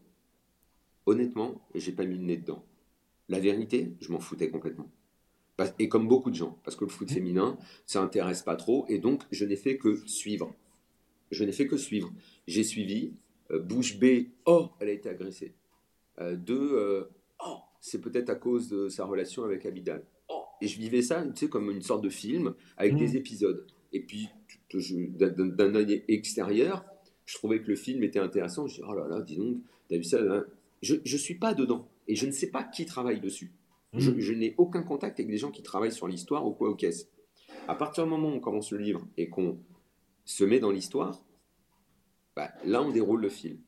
honnêtement, j'ai pas mis le nez dedans. La vérité, je m'en foutais complètement. Et comme beaucoup de gens, parce que le foot féminin, ça intéresse pas trop, et donc je n'ai fait que suivre. Je n'ai fait que suivre. J'ai suivi, euh, bouche B, oh, elle a été agressée. Euh, deux, euh, oh, c'est peut-être à cause de sa relation avec Abidal. Oh, et je vivais ça, tu sais, comme une sorte de film avec des mmh. épisodes. Et puis, d'un œil extérieur, je trouvais que le film était intéressant. Je dis, oh là là, dis donc, t'as vu ça Je ne suis pas dedans. Et je ne sais pas qui travaille dessus. Mmh. Je, n'ai aucun contact avec des gens qui travaillent sur l'histoire ou quoi au caisse. À partir du moment où on commence le livre et qu'on se met dans l'histoire, bah, là, on déroule le film.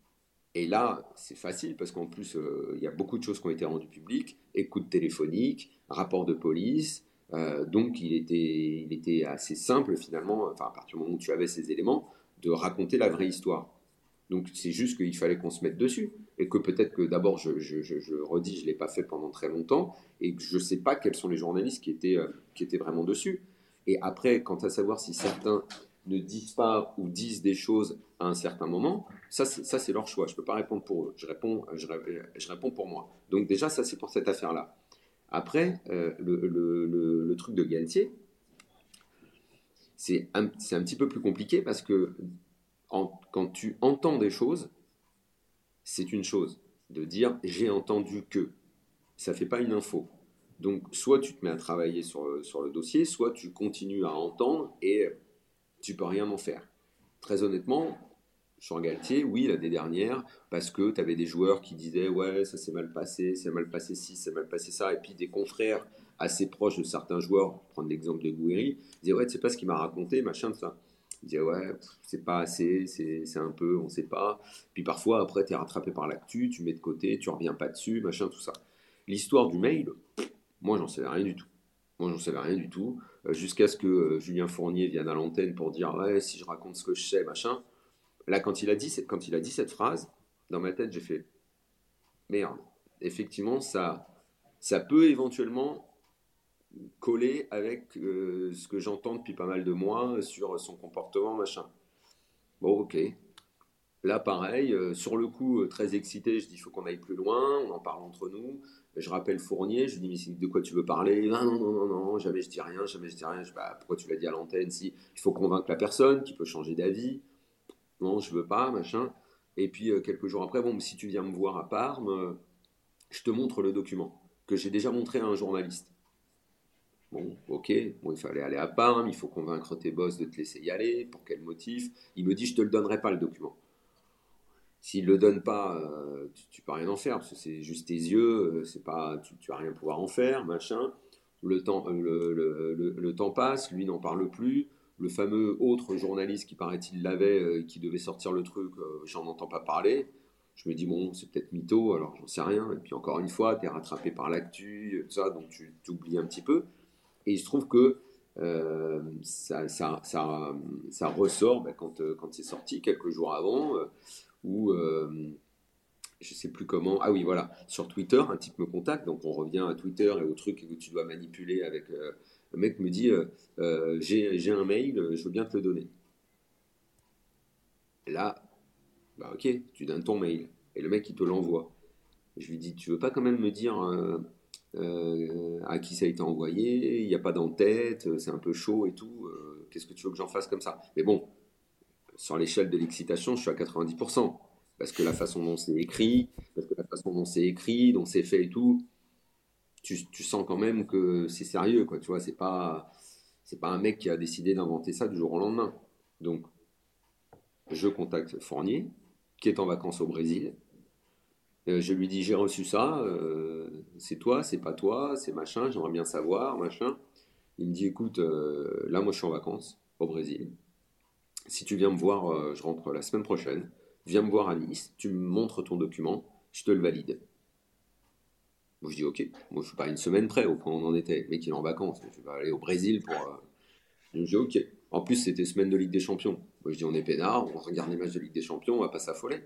Et là, c'est facile parce qu'en plus, euh, il y a beaucoup de choses qui ont été rendues publiques, écoute téléphonique, rapport de police. Euh, donc, il était, il était assez simple finalement, enfin, à partir du moment où tu avais ces éléments, de raconter la vraie histoire. Donc, c'est juste qu'il fallait qu'on se mette dessus. Et que peut-être que d'abord, je, redis, je ne l'ai pas fait pendant très longtemps, et que je ne sais pas quels sont les journalistes qui étaient, euh, qui étaient vraiment dessus. Et après, quant à savoir si certains ne disent pas ou disent des choses à un certain moment, ça c'est leur choix. Je ne peux pas répondre pour eux. Je réponds, je, je réponds pour moi. Donc déjà, ça c'est pour cette affaire-là. Après, euh, le, truc de Galtier, c'est un, un, petit peu plus compliqué parce que quand tu entends des choses, c'est une chose. De dire j'ai entendu que, ça fait pas une info. Donc soit tu te mets à travailler sur, sur le dossier, soit tu continues à entendre et tu peux rien en faire. Très honnêtement, sur Galtier, oui, l'année dernière, parce que tu avais des joueurs qui disaient ouais, ça s'est mal passé, c'est mal passé ci, c'est mal passé ça, et puis des confrères assez proches de certains joueurs, prendre l'exemple de Gouiri, disaient ouais, tu sais pas ce qu'il m'a raconté, machin de ça. Ils disaient ouais, c'est pas assez, c'est un peu, on sait pas. Puis parfois, après, tu es rattrapé par l'actu, tu mets de côté, tu reviens pas dessus, machin, tout ça. L'histoire du mail, moi, j'en savais rien du tout. Moi, j'en savais rien du tout. Euh, jusqu'à ce que euh, Julien Fournier vienne à l'antenne pour dire ouais, si je raconte ce que je sais, machin. Là, quand il a dit, quand il a dit cette phrase, dans ma tête, j'ai fait merde. Effectivement, ça, ça peut éventuellement coller avec ce que j'entends depuis pas mal de mois sur son comportement, machin. Bon, ok. Là, pareil, sur le coup, très excité, je dis il faut qu'on aille plus loin, on en parle entre nous. Je rappelle Fournier, je lui dis mais de quoi tu veux parler? Non, non, non, non, non, jamais je dis rien, jamais je dis rien. Je bah, pourquoi tu l'as dit à l'antenne? Si il faut convaincre la personne qui peut changer d'avis. Non, je veux pas, machin. Et puis quelques jours après, bon, si tu viens me voir à Parme, je te montre le document que j'ai déjà montré à un journaliste. Bon, ok, bon, il fallait aller à Parme, il faut convaincre tes boss de te laisser y aller, pour quel motif? Il me dit, je te le donnerai pas le document. S'il le donne pas, euh, tu, ne peux rien en faire, parce que c'est juste tes yeux, euh, c'est pas, tu, tu vas rien pouvoir en faire, machin. Le temps, euh, le, temps passe, lui n'en parle plus. Le fameux autre journaliste qui paraît-il l'avait, qui devait sortir le truc, j'en entends pas parler. Je me dis, bon, c'est peut-être mytho, alors j'en sais rien. Et puis encore une fois, tu es rattrapé par l'actu, ça, donc tu t'oublies un petit peu. Et il se trouve que euh, ça, ça, ça, ressort ben, quand, euh, quand c'est sorti, quelques jours avant, euh, où je sais plus comment. Ah oui, voilà, sur Twitter, un type me contacte, donc on revient à Twitter et au truc que tu dois manipuler avec. le mec me dit J'ai un mail, je veux bien te le donner. là, bah ok, tu donnes ton mail. Et le mec, il te l'envoie. Je lui dis, tu veux pas quand même me dire euh, euh, à qui ça a été envoyé Il n'y a pas d'en-tête, c'est un peu chaud et tout. Euh, qu'est-ce que tu veux que j'en fasse comme ça? Mais bon, sur l'échelle de l'excitation, je suis à 90%. Parce que la façon dont c'est écrit, parce que la façon dont c'est écrit, dont c'est fait et tout, tu, tu, sens quand même que c'est sérieux, quoi. Tu vois, c'est pas, c'est pas un mec qui a décidé d'inventer ça du jour au lendemain. Donc, je contacte Fournier, qui est en vacances au Brésil. Euh, je lui dis j'ai reçu ça, euh, c'est toi, c'est pas toi, c'est machin, j'aimerais bien savoir, machin. Il me dit écoute, euh, là moi je suis en vacances au Brésil. Si tu viens me voir, je rentre la semaine prochaine, viens me voir à Nice, tu me montres ton document, je te le valide. Moi je dis ok, moi je suis pas une semaine près au point où on en était, le mec il est en vacances, je vais aller au Brésil pour... Je dis ok. En plus c'était semaine de Ligue des Champions. Moi, je dis, on est peinard, on regarde les matchs de Ligue des Champions, on va pas s'affoler.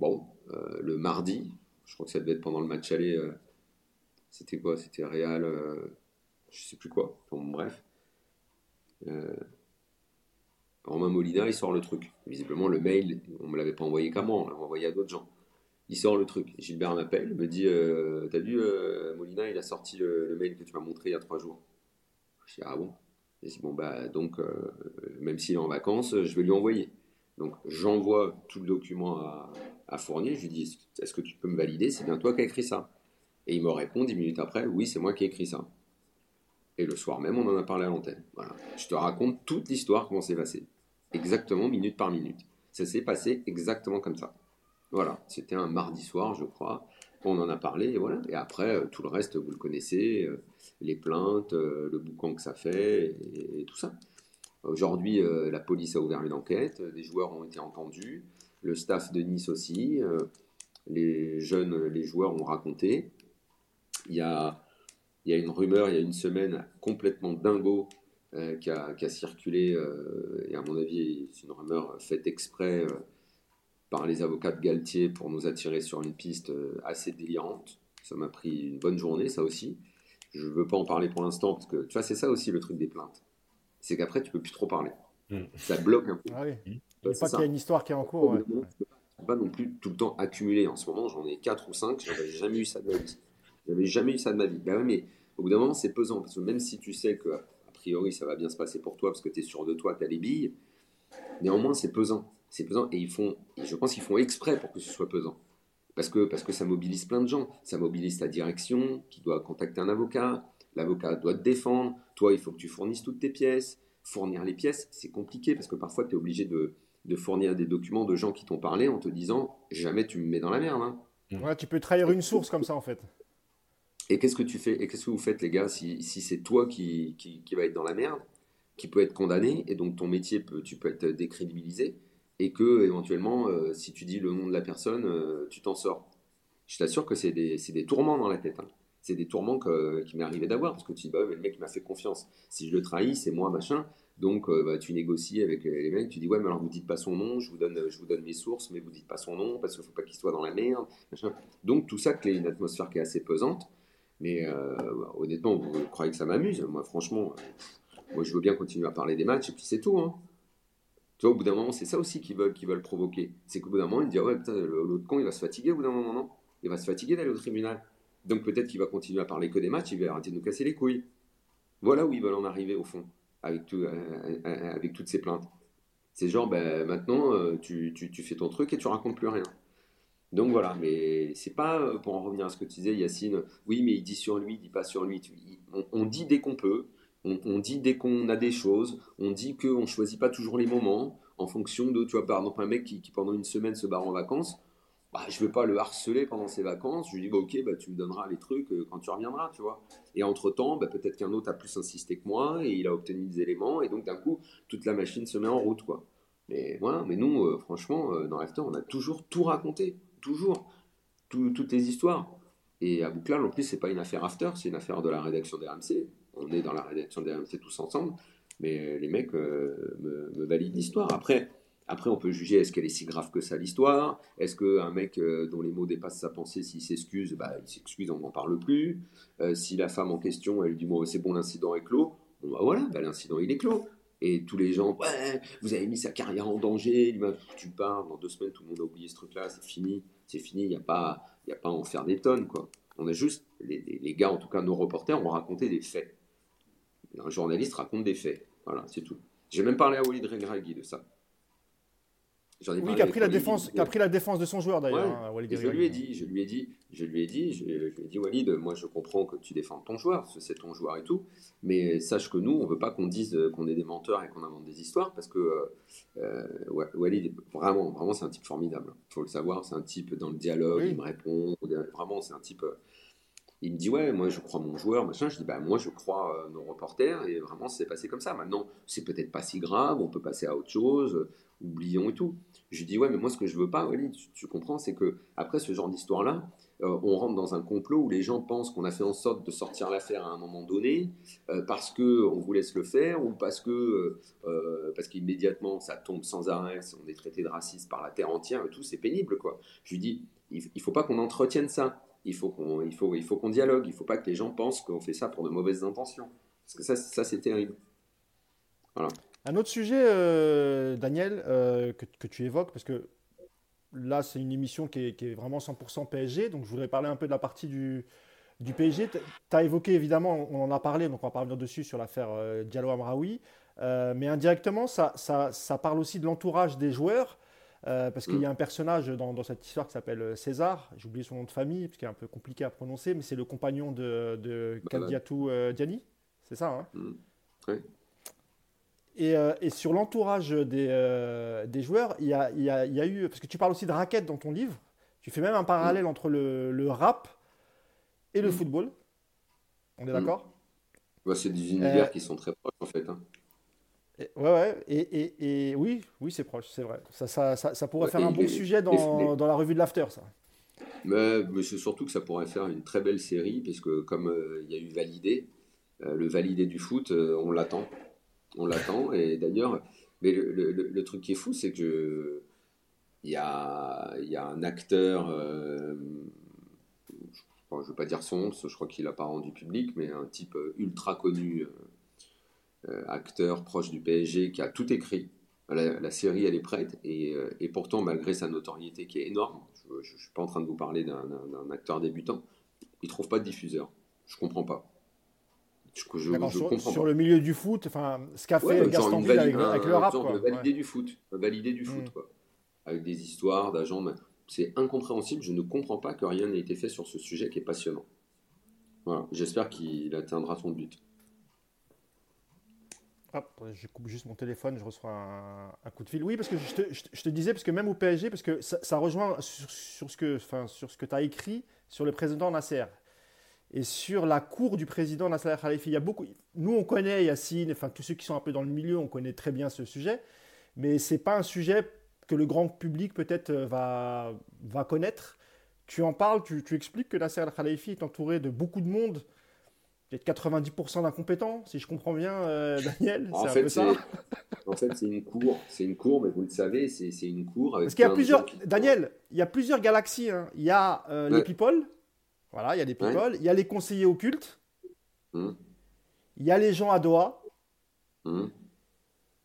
Bon, euh, le mardi, je crois que ça devait être pendant le match aller, euh, c'était quoi? C'était Real, euh, je sais plus quoi. Bon, bref. Romain Molina, il sort le truc. Visiblement, le mail, on me l'avait pas envoyé qu'à moi, on l'a envoyé à d'autres gens. Il sort le truc. Gilbert m'appelle, me dit T'as vu, Molina, il a sorti le, mail que tu m'as montré il y a trois jours. Je dis Ah bon? Et bon, bah, donc, euh, même s'il est en vacances, je vais lui envoyer. Donc, j'envoie tout le document à, à, Fournier. Je lui dis Est-ce que tu peux me valider? C'est bien toi qui as écrit ça. Et il me répond dix minutes après Oui, c'est moi qui ai écrit ça. Et le soir même, on en a parlé à l'antenne. Voilà. Je te raconte toute l'histoire, comment c'est passé. Exactement, minute par minute. Ça s'est passé exactement comme ça. Voilà. C'était un mardi soir, je crois. On en a parlé, et voilà. Et après, euh, tout le reste, vous le connaissez, euh, les plaintes, euh, le boucan que ça fait, et, tout ça. Aujourd'hui, la police a ouvert une enquête, des joueurs ont été entendus, le staff de Nice aussi, les jeunes, les joueurs ont raconté. Il y a, il y a une rumeur, il y a une semaine, complètement dingo, qui, a, qui, a, circulé, et à mon avis, c'est une rumeur faite exprès par les avocats de Galtier pour nous attirer sur une piste euh, assez délirante. Ça m'a pris une bonne journée, ça aussi. Je ne veux pas en parler pour l'instant parce que tu vois, c'est ça aussi le truc des plaintes. C'est qu'après, tu peux plus trop parler. Hmm. Ça bloque un peu. Ah oui. A pas qu'il y a une histoire qui est en cours. Ouais. Tu peux pas non plus tout le temps accumuler. En ce moment, j'en ai 4 ou 5. J'avais jamais eu ça de ma vie. J'avais jamais eu ça de ma vie. Ben mais au bout d'un moment, c'est pesant. Parce que même si tu sais que, a priori, ça va bien se passer pour toi parce que tu es sûr de toi, tu as les billes, néanmoins, c'est pesant c'est pesant et ils font, je pense qu'ils font exprès pour que ce soit pesant. Parce que, parce que ça mobilise plein de gens. Ça mobilise ta direction qui doit contacter un avocat. L'avocat doit te défendre. Toi, il faut que tu fournisses toutes tes pièces. Fournir les pièces, c'est compliqué parce que parfois, tu es obligé de, de, fournir des documents de gens qui t'ont parlé en te disant jamais tu me mets dans la merde. Hein. Ouais, tu peux trahir une source comme ça en fait. Et qu'est-ce que tu fais Et qu'est-ce que vous faites, les gars, si, si c'est toi qui, qui, qui, va être dans la merde, qui peut être condamné, et donc ton métier, peut, tu peux être décrédibilisé et que éventuellement, euh, si tu dis le nom de la personne, euh, tu t'en sors. Je t'assure que c'est des, des, tourments dans la tête. Hein. C'est des tourments que, qui m'est arrivé d'avoir, parce que tu dis, bah, le mec m'a fait confiance. Si je le trahis, c'est moi, machin. Donc, euh, bah, tu négocies avec les mecs, tu dis, ouais, mais alors vous dites pas son nom, je vous donne, je vous donne mes sources, mais vous dites pas son nom, parce qu'il faut pas qu'il soit dans la merde. Donc, tout ça crée une atmosphère qui est assez pesante. Mais honnêtement, vous croyez que ça m'amuse Moi, franchement, moi, je veux bien continuer à parler des matchs et puis c'est tout. Hein. Tu vois, au bout d'un moment, c'est ça aussi qu'ils veulent, qu'ils veulent provoquer. C'est qu'au bout d'un moment, ils disent Ouais, putain, l'autre con, il va se fatiguer au bout d'un moment, non? Il va se fatiguer d'aller au tribunal. Donc peut-être qu'il va continuer à parler que des matchs, il va arrêter de nous casser les couilles. Voilà où ils veulent en arriver, au fond, euh, euh, euh, avec toutes ces plaintes. C'est genre, ben, maintenant, tu, fais ton truc et tu racontes plus rien. Donc voilà, mais c'est pas, pour en revenir à ce que tu disais, Yacine, oui, mais il dit sur lui, il dit pas sur lui. on dit dès qu'on peut, on, dit dès qu'on a des choses, on dit qu'on ne choisit pas toujours les moments en fonction de, tu vois, par exemple, un mec qui, pendant une semaine se barre en vacances, bah, je ne vais pas le harceler pendant ses vacances, je lui dis, bah, ok, bah, tu me donneras les trucs euh, quand tu reviendras, tu vois. Et entre-temps, bah, peut-être qu'un autre a plus insisté que moi et il a obtenu des éléments, et donc d'un coup, toute la machine se met en route, quoi. Mais voilà, mais nous, euh, franchement, euh, dans l'after, on a toujours tout raconté, toujours, toutes les histoires. Et à Bouclal, en plus, c'est pas une affaire after, c'est une affaire de la rédaction des RMC on est dans la rédaction des RMC tous ensemble, mais les mecs euh, me, valident l'histoire. Après, après, on peut juger est-ce qu'elle est si grave que ça l'histoire? Est-ce qu'un mec euh, dont les mots dépassent sa pensée, s'il s'excuse, bah, il s'excuse, on n'en parle plus. Euh, si la femme en question, elle dit bon, c'est bon, l'incident est clos, bon, bah, voilà, bah, l'incident il est clos. Et tous les gens, ouais, vous avez mis sa carrière en danger, tu parles, dans deux semaines, tout le monde a oublié ce truc-là, c'est fini, c'est fini, il n'y a, pas, a pas à en faire des tonnes, quoi. On a juste, les, les, gars, en tout cas nos reporters, ont raconté des faits. Un journaliste raconte des faits. Voilà, c'est tout. J'ai même parlé à Walid Regragui de ça. Oui, qui a pris la défense, qui a pris la défense de son joueur d'ailleurs. Hein, je lui ai dit, je lui ai dit, je lui ai dit, je, lui ai dit, Walid, moi je comprends que tu défends ton joueur, c'est ton joueur et tout, mais sache que nous, on veut pas qu'on dise qu'on est des menteurs et qu'on invente des histoires parce que euh, euh Walid, vraiment, vraiment, c'est un type formidable. Il faut le savoir, c'est un type dans le dialogue, il me répond, vraiment, c'est un type. Il me dit ouais, moi je crois mon joueur, machin. Je dis bah moi je crois euh, nos reporters et vraiment c'est passé comme ça. Maintenant c'est peut-être pas si grave, on peut passer à autre chose, euh, oublions et tout. Je lui dis ouais mais moi ce que je veux pas, Walid, tu, comprends, c'est que après ce genre d'histoire là, euh, on rentre dans un complot où les gens pensent qu'on a fait en sorte de sortir l'affaire à un moment donné parce que on vous laisse le faire ou parce que parce qu'immédiatement ça tombe sans arrêt, on est traité de raciste par la terre entière et tout, c'est pénible quoi. Je lui dis il, il faut pas qu'on entretienne ça il faut qu'on il faut, il faut qu'on dialogue. Il ne faut pas que les gens pensent qu'on fait ça pour de mauvaises intentions. Parce que ça, ça c'est terrible. Voilà. Un autre sujet, euh, Daniel, euh, que, tu évoques, parce que là, c'est une émission qui est, vraiment 100% PSG, donc je voudrais parler un peu de la partie du, PSG. Tu as évoqué, évidemment, on en a parlé, donc on va parler dessus sur l'affaire euh, Diallo Amraoui, mais indirectement, ça, ça, parle aussi de l'entourage des joueurs. Euh, parce qu'il y a mm. un personnage dans, cette histoire qui s'appelle euh, César, j'ai oublié son nom de famille, parce qu'il est un peu compliqué à prononcer, mais c'est le compagnon de, de Kadiatou euh, Diani, c'est ça hein mm. oui. et, et, sur l'entourage des, des, joueurs, il y, a, il, y a, il y, a, eu, parce que tu parles aussi de raquettes dans ton livre, tu fais même un parallèle mm. entre le, le, rap et le football. On est d'accord? Bah, C'est des univers qui sont très proches en fait. Hein. Et, ouais, ouais, et, et, oui, oui, c'est proche, c'est vrai. Ça, ça, ça, pourrait faire un bon sujet dans, dans, la revue de l'After, ça. Mais, mais c'est surtout que ça pourrait faire une très belle série, puisque comme euh, il y a eu Validé, euh, le Validé du foot, euh, on l'attend. On l'attend, et d'ailleurs, mais le, le, le, truc qui est fou, c'est que il y a, y a un acteur, je ne veux pas dire son je crois qu'il n'a pas rendu public, mais un type ultra connu acteur proche du PSG qui a tout écrit. La, série, elle est prête, euh, et, pourtant, malgré sa notoriété qui est énorme, je ne suis pas en train de vous parler d'un acteur débutant, il trouve pas de diffuseur. Je comprends pas. Je, sur, le milieu du foot, enfin, ce qu'a fait Gaston Ville avec, le rap. Quoi. Valider du foot, valider du foot, mm. quoi. Avec des histoires d'agents. C'est incompréhensible. Je ne comprends pas que rien n'ait été fait sur ce sujet qui est passionnant. Voilà. J'espère qu'il atteindra son but. Je coupe juste mon téléphone, je reçois un, coup de fil. Oui, parce que je te, disais, parce que même au PSG, parce que ça, rejoint sur, ce que, enfin, que tu as écrit sur le président Nasser et sur la cour du président Nasser Khalifi. Il y a beaucoup, nous, on connaît Yacine, enfin, tous ceux qui sont un peu dans le milieu, on connaît très bien ce sujet, mais ce n'est pas un sujet que le grand public peut-être euh, va, va connaître. Tu en parles, tu, tu expliques que Nasser Khalifi est entouré de beaucoup de monde peut-être 90% d'incompétents, si je comprends bien, euh, Daniel. En fait, c'est en fait, c'est une cour, c'est une cour, mais vous le savez, c'est une cour. Parce qu'il y a plusieurs, Daniel, il y a plusieurs galaxies. Hein. Il y a euh, les people, Voilà, il y a des people. Il y a les conseillers occultes. Hmm. Il y a les gens à Doha. Hmm.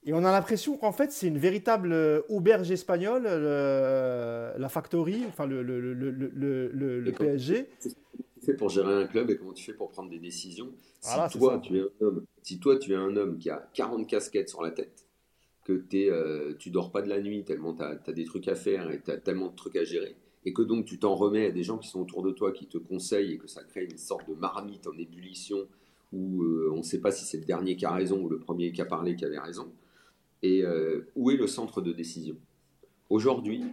Et on a l'impression qu'en fait, c'est une véritable euh, auberge espagnole, la Factory, enfin le, le, le, le, le PSG. Tu fais pour gérer un club et comment tu fais pour prendre des décisions si, toi, tu es un homme, si toi, tu es un homme qui a 40 casquettes sur la tête, que es, euh, tu dors pas de la nuit tellement tu as, des trucs à faire et tu as tellement de trucs à gérer, et que donc tu t'en remets à des gens qui sont autour de toi, qui te conseillent et que ça crée une sorte de marmite en ébullition où euh, on ne sait pas si c'est le dernier qui a raison ou le premier qui a parlé qui avait raison. Et euh, où est le centre de décision? Aujourd'hui,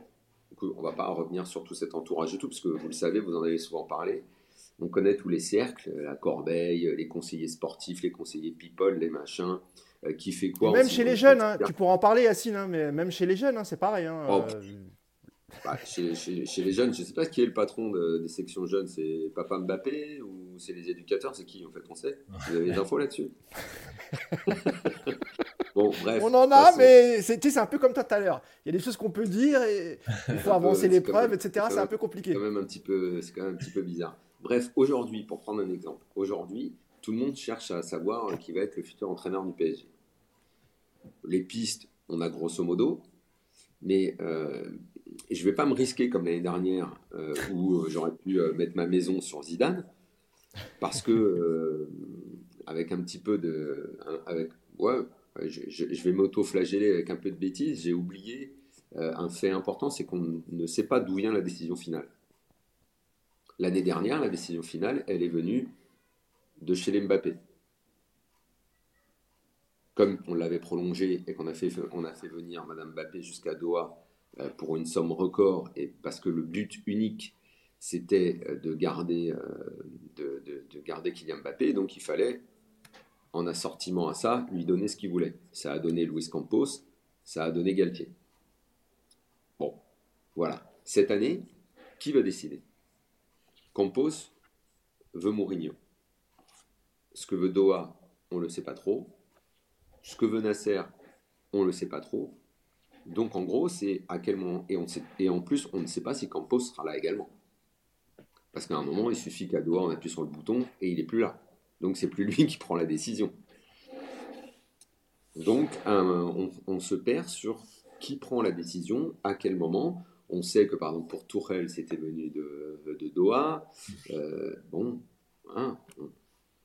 on ne va pas revenir sur tout cet entourage et tout, parce que vous le savez, vous en avez souvent parlé. On connaît tous les cercles, la corbeille, les conseillers sportifs, les conseillers people, les machins. Euh, qui fait quoi Même chez les jeunes, hein, tu pourras en parler, Yacine, hein, mais même chez les jeunes, hein, c'est pareil. Oh, euh, bah, chez, les jeunes, je ne sais pas qui est le patron des sections jeunes, c'est Papa Mbappé ou c'est les éducateurs, c'est qui en fait On sait? Vous avez des infos là-dessus? Bon, bref. On en a, mais c'est un peu comme toi tout à l'heure. Il y a des choses qu'on peut dire et il faut avancer les preuves, etc. C'est un peu compliqué. C'est quand même un petit peu, quand même un petit peu bizarre. Bref, aujourd'hui, pour prendre un exemple, aujourd'hui, tout le monde cherche à savoir qui va être le futur entraîneur du PSG. Les pistes, on a grosso modo, mais euh, je ne vais pas me risquer comme l'année dernière euh, où euh, j'aurais pu mettre ma maison sur Zidane, parce que avec un petit peu de, avec, ouais, je, vais m'auto-flageller avec un peu de bêtises. J'ai oublié un fait important, c'est qu'on ne sait pas d'où vient la décision finale. L'année dernière, la décision finale, elle est venue de chez les Mbappé. Comme on l'avait prolongé et qu'on a fait, on a fait venir Madame Mbappé jusqu'à Doha euh, pour une somme record et parce que le but unique c'était euh, de garder, euh, de, de, garder Kylian Mbappé, donc il fallait, en assortiment à ça, lui donner ce qu'il voulait. Ça a donné Luis Campos, ça a donné Galtier. Bon, voilà. Cette année, qui va décider? Campos veut Mourinho. Ce que veut Doha, on ne le sait pas trop. Ce que veut Nasser, on ne le sait pas trop. Donc en gros, c'est à quel moment. Et, en plus, on ne sait pas si Campos sera là également. Parce qu'à un moment, il suffit qu'à Doha, on appuie sur le bouton et il n'est plus là. Donc c'est plus lui qui prend la décision. Donc on, se perd sur qui prend la décision, à quel moment. On sait que par exemple pour Tourelle, c'était venu de, Doha. Euh, bon, hein,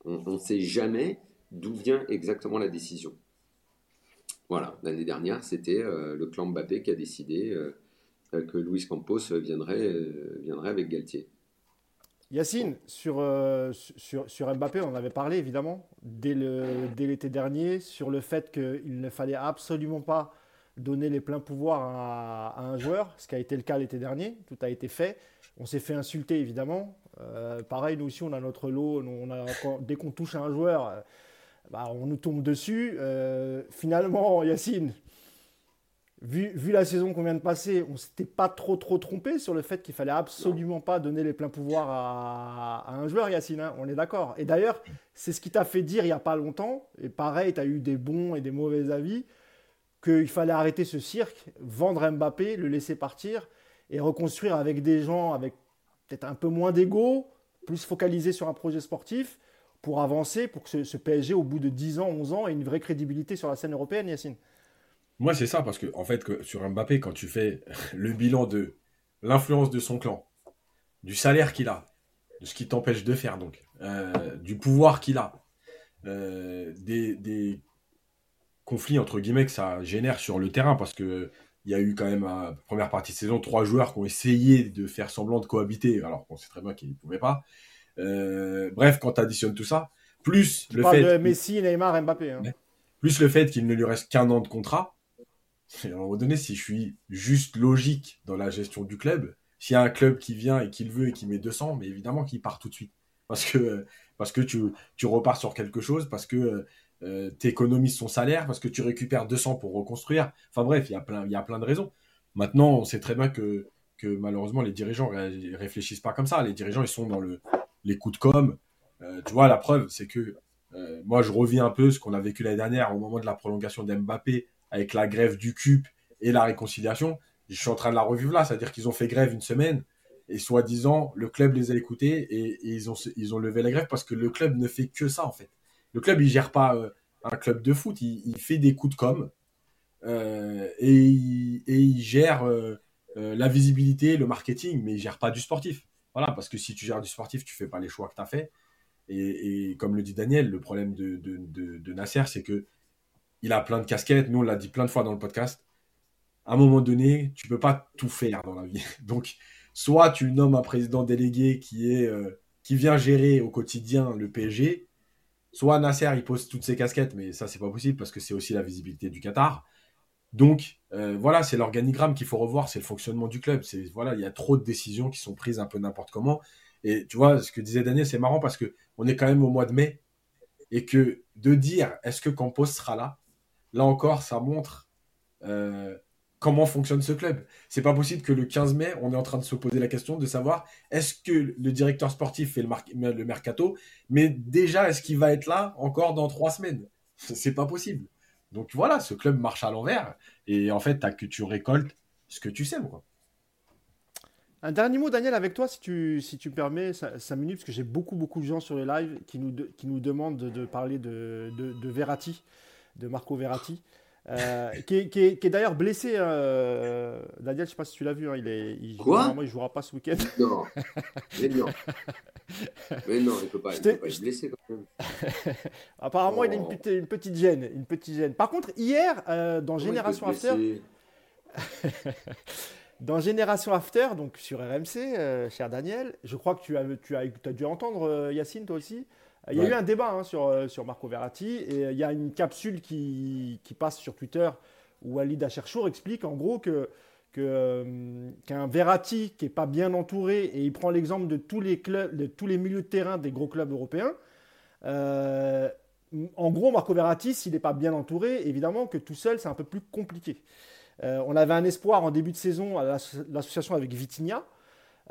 on ne sait jamais d'où vient exactement la décision. Voilà, l'année dernière, c'était euh, le clan Mbappé qui a décidé euh, que Luis Campos viendrait avec Galtier. Yacine, sur, sur, Mbappé, on avait parlé évidemment dès l'été dernier sur le fait qu'il ne fallait absolument pas donner les pleins pouvoirs à, un joueur, ce qui a été le cas l'été dernier. Tout a été fait. On s'est fait insulter évidemment. Euh, pareil, nous aussi, on a notre lot. On a, dès qu'on touche à un joueur, euh, bah, on nous tombe dessus. Euh, finalement, Yacine, vu, la saison qu'on vient de passer, on s'était pas trop trop trompé sur le fait qu'il fallait absolument pas donner les pleins pouvoirs à, un joueur, Yacine. Hein. on est d'accord. Et d'ailleurs, c'est ce qui t'a fait dire il y a pas longtemps. Et pareil, tu as eu des bons et des mauvais avis qu'il fallait arrêter ce cirque, vendre Mbappé, le laisser partir et reconstruire avec des gens avec peut-être un peu moins d'ego, plus focalisé sur un projet sportif pour avancer, pour que ce, PSG, au bout de 10 ans, 11 ans, ait une vraie crédibilité sur la scène européenne, Yacine Moi, c'est ça, parce que, en fait, que sur Mbappé, quand tu fais le bilan de l'influence de son clan, du salaire qu'il a, de ce qui t'empêche de faire, donc, euh, du pouvoir qu'il a, euh, des, des conflit entre guillemets que ça génère sur le terrain parce que il y a eu quand même à première partie de saison trois joueurs qui ont essayé de faire semblant de cohabiter alors qu'on sait très bien qu'ils ne pouvaient pas. Euh, bref, quand tu additionnes tout ça, plus le fait de Messi, Neymar, Mbappé, hein. plus le fait qu'il ne lui reste qu'un an de contrat. À un moment donné, si je suis juste logique dans la gestion du club, s'il y a un club qui vient et qui le veut et qui met 200, mais évidemment qu'il part tout de suite. Parce que, parce que tu, tu repars sur quelque chose, parce que euh, tu économises son salaire parce que tu récupères 200 pour reconstruire. Enfin bref, il y a plein, de raisons. Maintenant, on sait très bien que, que malheureusement, les dirigeants ne réfléchissent pas comme ça. Les dirigeants, ils sont dans le, les coups de com. Euh, tu vois, la preuve, c'est que euh, moi, je reviens un peu ce qu'on a vécu l'année dernière au moment de la prolongation d'Mbappé avec la grève du CUP et la réconciliation. Je suis en train de la revivre là, c'est-à-dire qu'ils ont fait grève une semaine et soi-disant, le club les a écoutés et, ils, ont, ils ont levé la grève parce que le club ne fait que ça, en fait. Le club, il gère pas euh, un club de foot, il, fait des coups de com euh, et, il, gère euh, la visibilité, le marketing, mais il gère pas du sportif. Voilà, parce que si tu gères du sportif, tu fais pas les choix que tu as fait. Et, comme le dit Daniel, le problème de, de, de Nasser, c'est que il a plein de casquettes. Nous, on l'a dit plein de fois dans le podcast. À un moment donné, tu peux pas tout faire dans la vie. Donc, soit tu nommes un président délégué qui, euh, vient gérer au quotidien le PSG, soit Nasser, il pose toutes ses casquettes, mais ça, c'est pas possible parce que c'est aussi la visibilité du Qatar. Donc, euh, voilà, c'est l'organigramme qu'il faut revoir, c'est le fonctionnement du club. Voilà, il y a trop de décisions qui sont prises un peu n'importe comment. Et tu vois, ce que disait Daniel, c'est marrant parce que on est quand même au mois de mai et que de dire est-ce que Campos sera là, là encore, ça montre euh, comment fonctionne ce club. C'est pas possible que le 15 mai, on est en train de se poser la question de savoir est-ce que le directeur sportif fait le, mercato, mais déjà, est-ce qu'il va être là encore dans trois semaines? C'est pas possible. Donc voilà, ce club marche à l'envers et en fait, as que tu récoltes ce que tu sais. Quoi. Un dernier mot, Daniel, avec toi, si tu, permets, 5 minutes, parce que j'ai beaucoup, beaucoup de gens sur le live qui nous, qui nous demandent de, parler de, de, de Verratti, de Marco Verratti. Euh, qui est, d'ailleurs blessé. Euh, Daniel, je sais pas si tu l'as vu. Hein, il est, il, Quoi? il jouera pas ce week-end. Non, mais non. mais non, il peut pas, il peut pas être blessé quand même. Apparemment, il a une, oh. petite, une petite gêne, une petite gêne. Par contre, hier, euh, dans Génération After, dans Génération After, donc sur RMC, cher Daniel, je crois que tu as, tu as, tu as dû entendre Yacine, toi aussi. Il y a eu un débat hein, sur, euh, sur Marco Verratti et euh, il y a une capsule qui, qui passe sur Twitter où Ali Acherchour explique en gros que euh, qu'un Verratti qui n'est pas bien entouré, et il prend l'exemple de tous les clubs, de tous les milieux de terrain des gros clubs européens. en gros, Marco Verratti, s'il n'est pas bien entouré, évidemment que tout seul, c'est un peu plus compliqué. on avait un espoir en début de saison à l'association avec Vitinha.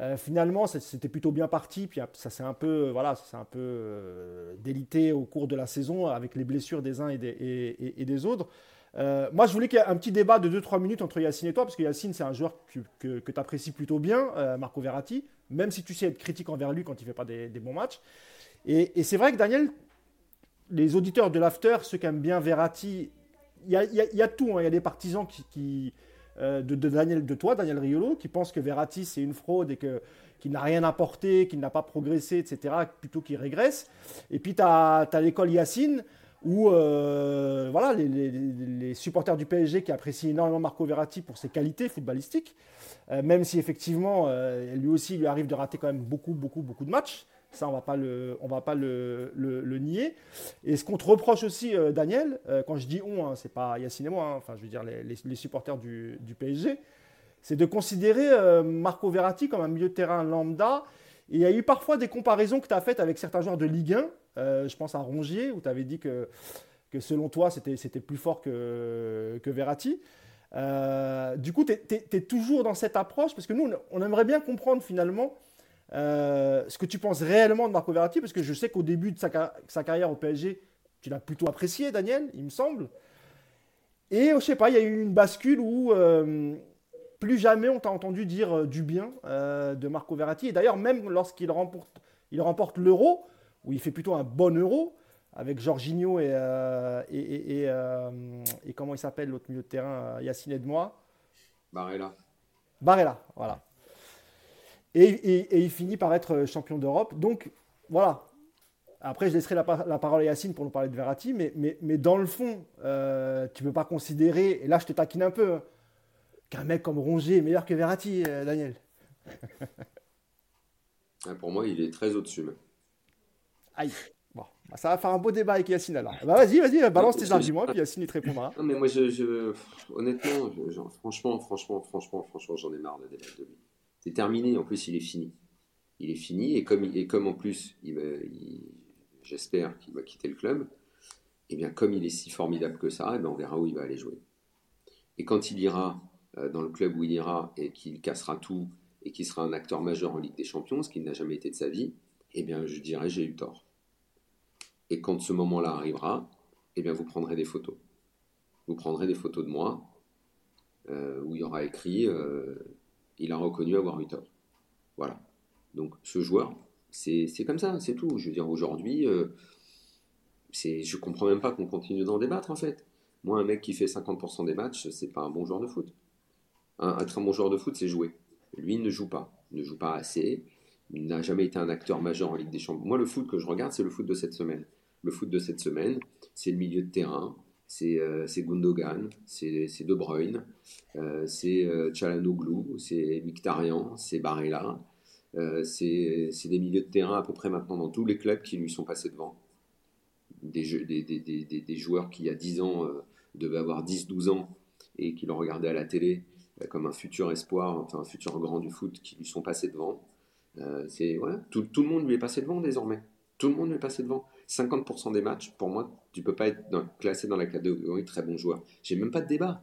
Euh, finalement, c'était plutôt bien parti, puis ça s'est un peu, voilà, un peu euh, délité au cours de la saison avec les blessures des uns et des, autres. Euh, moi, je voulais qu'il y ait un petit débat de 2-3 minutes entre Yacine et toi, parce que Yacine, c'est un joueur que, tu apprécies plutôt bien, Marco Verratti, même si tu sais être critique envers lui quand il ne fait pas des, bons matchs. Et, c'est vrai que Daniel, les auditeurs de l'After, ceux qui aiment bien Verratti, il y a, tout, hein. il y a des partisans qui euh, de, Daniel, de toi, Daniel Riolo, qui pense que Verratti c'est une fraude et que qu'il n'a rien apporté, qu'il n'a pas progressé, etc., plutôt qu'il régresse. Et puis tu as, l'école Yacine, où euh, voilà, les, supporters du PSG qui apprécient énormément Marco Verratti pour ses qualités footballistiques, euh, même si effectivement, lui aussi, il lui arrive de rater quand même beaucoup, beaucoup, beaucoup de matchs. Ça, on va pas le, on va pas le, le, nier. Et ce qu'on te reproche aussi, euh, Daniel, euh, quand je dis on, hein, c'est pas Yacine et moi, hein, enfin, je veux dire les, supporters du, PSG, c'est de considérer euh, Marco Verratti comme un milieu de terrain lambda. Il y a eu parfois des comparaisons que tu as faites avec certains joueurs de Ligue 1. je pense à Rongier, où tu avais dit que, que selon toi, c'était, c'était plus fort que, que Verratti. du coup, tu es, toujours dans cette approche, parce que nous, on aimerait bien comprendre finalement euh, ce que tu penses réellement de Marco Verratti, parce que je sais qu'au début de sa, carrière au PSG, tu l'as plutôt apprécié, Daniel, il me semble. Et je sais pas, il y a eu une bascule où euh, plus jamais on t'a entendu dire euh, du bien de Marco Verratti. Et d'ailleurs, même lorsqu'il remporte, il remporte l'euro, où il fait plutôt un bon euro, avec Jorginho et, et, et, comment il s'appelle l'autre milieu de terrain, Yacine moi. Barella. Barella, voilà. Et, il finit par être champion d'Europe. Donc voilà. Après, je laisserai la, parole à Yacine pour nous parler de Verratti, mais, mais, dans le fond, euh, tu ne peux pas considérer, et là je te taquine un peu, hein, qu'un mec comme Rongier est meilleur que Verratti, euh, Daniel. Ah, pour moi, il est très au-dessus. Aïe. Bon, bah, ça va faire un beau débat avec Yacine alors. Bah, vas-y, vas-y, balance tes arguments, puis Yacine il te répondra. Non, mais moi, je, honnêtement, franchement, franchement, franchement, franchement, j'en ai marre de débattre de lui. C'est terminé. En plus, il est fini. Il est fini. Et comme, en plus, j'espère qu'il va quitter le club, et eh bien comme il est si formidable que ça, eh bien, on verra où il va aller jouer. Et quand il ira euh, dans le club où il ira et qu'il cassera tout et qu'il sera un acteur majeur en Ligue des Champions, ce qui n'a jamais été de sa vie, eh bien, je dirais j'ai eu tort. Et quand ce moment-là arrivera, eh bien, vous prendrez des photos. Vous prendrez des photos de moi euh, où il y aura écrit euh, il a reconnu avoir eu tort. Voilà. Donc ce joueur, c'est comme ça, c'est tout. Je veux dire, aujourd'hui, euh, je comprends même pas qu'on continue d'en débattre en fait. Moi, un mec qui fait 50% des matchs, c'est pas un bon joueur de foot. Un, un bon joueur de foot, c'est jouer. Lui, ne joue pas. Ne joue pas assez. Il n'a jamais été un acteur majeur en Ligue des Champions. Moi, le foot que je regarde, c'est le foot de cette semaine. Le foot de cette semaine, c'est le milieu de terrain, c'est euh, Gundogan, c'est De Bruyne, euh, c'est euh, Chalanoglu, c'est Mkhitaryan, c'est Barella. C'est des milieux de terrain à peu près maintenant dans tous les clubs qui lui sont passés devant. Des, joueurs qui, il y a 10 ans, devaient avoir 10-12 ans et qui l'ont regardé à la télé comme un futur espoir, enfin un futur grand du foot, qui lui sont passés devant. c'est voilà, tout, le monde lui est passé devant désormais. Tout le monde lui est passé devant. 50% des matchs, pour moi, tu peux pas être classé dans la catégorie très bon joueur. J'ai même pas de débat.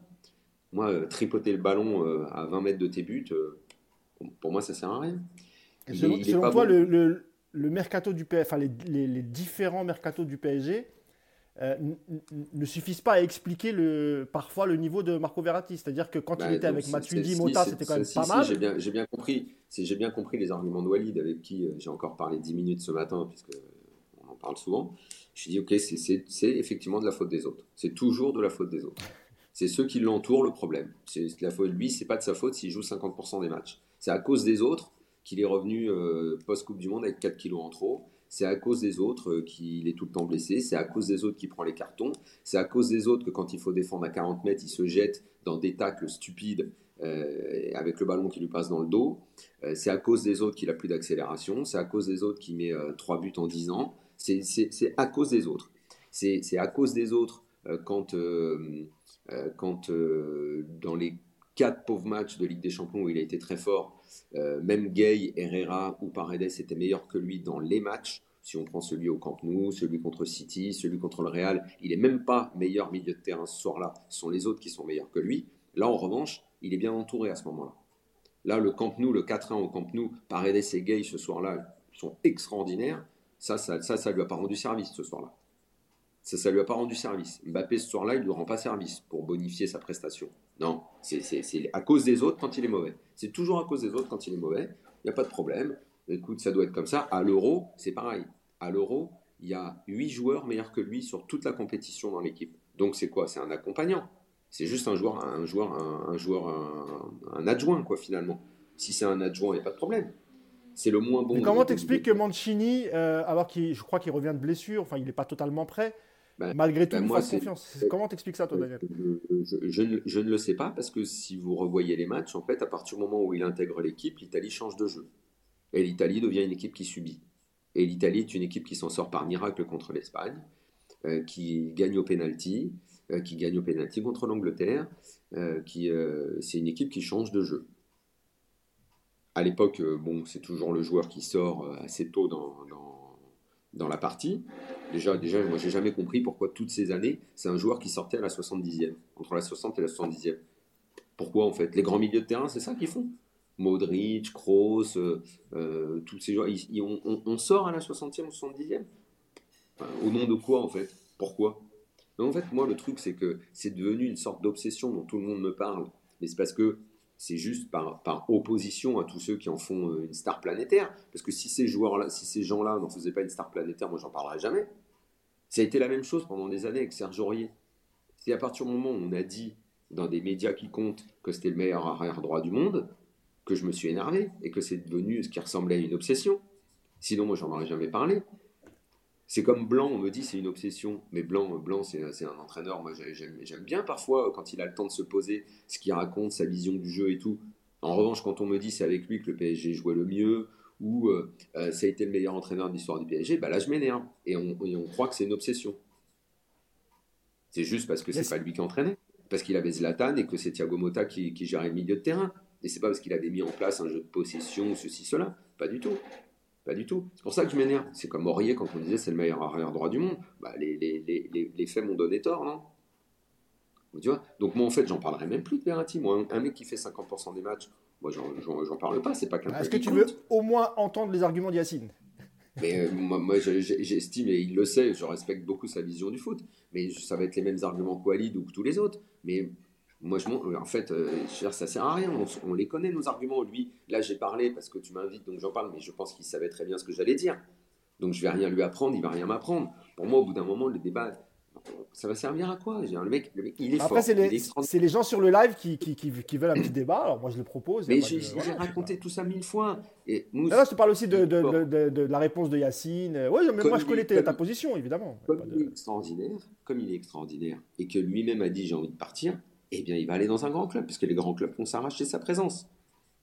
Moi, euh, tripoter le ballon euh, à 20 mètres de tes buts, euh, pour moi, ça sert à rien. selon, toi, le, le, mercato du PSG, enfin les, les, différents mercatos du PSG ne suffisent pas à expliquer le, parfois le niveau de Marco Verratti. C'est-à-dire que quand il bah, était avec Matuidi, Mota, c'était quand même pas mal. J'ai bien, bien, compris. J'ai bien compris les arguments de Walid, avec qui j'ai encore parlé 10 minutes ce matin, puisque parle souvent, je dis, ok, c'est effectivement de la faute des autres. C'est toujours de la faute des autres. C'est ceux qui l'entourent le problème. C'est la faute de lui, c'est pas de sa faute s'il joue 50% des matchs. C'est à cause des autres qu'il est revenu euh, post-Coupe du Monde avec 4 kilos en trop. C'est à cause des autres euh, qu'il est tout le temps blessé. C'est à cause des autres qu'il prend les cartons. C'est à cause des autres que quand il faut défendre à 40 mètres, il se jette dans des tacles stupides euh, avec le ballon qui lui passe dans le dos. c'est à cause des autres qu'il a plus d'accélération. C'est à cause des autres qu'il met 3 buts en 10 ans. C'est à cause des autres. C'est à cause des autres euh, quand, euh, euh, quand dans les quatre pauvres matchs de Ligue des Champions où il a été très fort, même Gay, Herrera ou Paredes étaient meilleurs que lui dans les matchs. Si on prend celui au Camp Nou, celui contre City, celui contre le Real, il est même pas meilleur milieu de terrain ce soir-là. Ce sont les autres qui sont meilleurs que lui. Là, en revanche, il est bien entouré à ce moment-là. Là, le Camp Nou, le 4-1 au Camp Nou, Paredes et Gay ce soir-là sont extraordinaires. Ça, ça, ça, ça lui a pas rendu service ce soir-là. Ça, ça lui a pas rendu service. Mbappé, ce soir-là, il lui rend pas service pour bonifier sa prestation. Non, c'est à cause des autres quand il est mauvais. C'est toujours à cause des autres quand il est mauvais. Il n'y a pas de problème. Écoute, ça doit être comme ça. À l'Euro, c'est pareil. À l'Euro, il y a 8 joueurs meilleurs que lui sur toute la compétition dans l'équipe. Donc c'est quoi? C'est un accompagnant. C'est juste un joueur, un joueur, un, joueur, un, un, adjoint quoi finalement. Si c'est un adjoint, il n'y a pas de problème c'est le moins bon. Mais comment t'expliques que Mancini, euh, alors qu'il, je crois qu'il revient de blessure, enfin il n'est pas totalement prêt, ben, malgré tout, ben moi, confiance. Comment t'expliques ça, toi, Daniel je, ne, le sais pas parce que si vous revoyez les matchs, en fait, à partir du moment où il intègre l'équipe, l'Italie change de jeu et l'Italie devient une équipe qui subit. Et l'Italie est une équipe qui s'en sort par miracle contre l'Espagne, euh, qui gagne au penalty, euh, qui gagne au penalty contre l'Angleterre, qui c'est une équipe qui change de jeu à l'époque, euh, bon, c'est toujours le joueur qui sort euh, assez tôt dans, dans, la partie. Déjà, déjà moi, j'ai jamais compris pourquoi toutes ces années, c'est un joueur qui sortait à la 70e, entre la 60 et la 70e. Pourquoi, en fait? Les grands milieux de terrain, c'est ça qu'ils font Modric, Kroos, euh, tous ces joueurs, on, sort à la 60e ou 70e Au nom de quoi, en fait? Pourquoi? En fait, moi, le truc, c'est que c'est devenu une sorte d'obsession dont tout le monde me parle. Mais c'est parce que c'est juste par, opposition à tous ceux qui en font euh, une star planétaire. Parce que si ces joueurs-là, si ces gens-là n'en faisaient pas une star planétaire, moi j'en parlerai jamais. Ça a été la même chose pendant des années avec Serge Aurier. C'est à partir du moment où on a dit dans des médias qui comptent que c'était le meilleur arrière droit du monde, que je me suis énervé et que c'est devenu ce qui ressemblait à une obsession. Sinon, moi, j'en aurais jamais parlé. C'est comme Blanc, on me dit c'est une obsession, mais Blanc, Blanc c'est un entraîneur, moi j'aime bien parfois quand il a le temps de se poser, ce qu'il raconte, sa vision du jeu et tout. En revanche, quand on me dit c'est avec lui que le PSG jouait le mieux, ou euh, euh, ça a été le meilleur entraîneur de l'histoire du PSG, bah là je m'énerve. Et on, croit que c'est une obsession. C'est juste parce que c'est pas lui qui entraînait. Parce qu'il avait Zlatan et que c'est Thiago Motta qui, qui gérait le milieu de terrain. Et c'est pas parce qu'il avait mis en place un jeu de possession ou ceci, cela. Pas du tout. Pas du tout. C'est pour ça que je m'énerve. C'est comme Aurier quand on disait c'est le meilleur arrière droit du monde. Bah, les, les, les, les faits m'ont donné tort, non? Tu vois? Donc moi en fait j'en parlerai même plus de Verratti. Moi un, mec qui fait 50% des matchs, moi j'en parle pas. C'est pas qu'un. Est-ce que tu veux au moins entendre les arguments d'Yacine? Mais euh, moi, moi j'estime, et il le sait, je respecte beaucoup sa vision du foot, mais ça va être les mêmes arguments que Walid ou que tous les autres. Mais moi, je, en fait, euh, ça sert à rien. On, les connaît, nos arguments. Lui, là, j'ai parlé parce que tu m'invites, donc j'en parle, mais je pense qu'il savait très bien ce que j'allais dire. Donc, je vais rien lui apprendre, il va rien m'apprendre. Pour moi, au bout d'un moment, le débat, ça va servir à quoi? Le mec, il est Après, c'est les, gens sur le live qui, qui, qui, veulent un petit débat. Alors, moi, je le propose. Mais j'ai raconté tout ça mille fois. Et je te parle aussi de, de, de, la réponse de Yacine. Oui, mais moi, je connais ta position, évidemment. Comme il est extraordinaire, comme il est extraordinaire, et que lui-même a dit j'ai envie de partir, eh bien, il va aller dans un grand club, puisque les grands clubs vont s'arracher sa présence.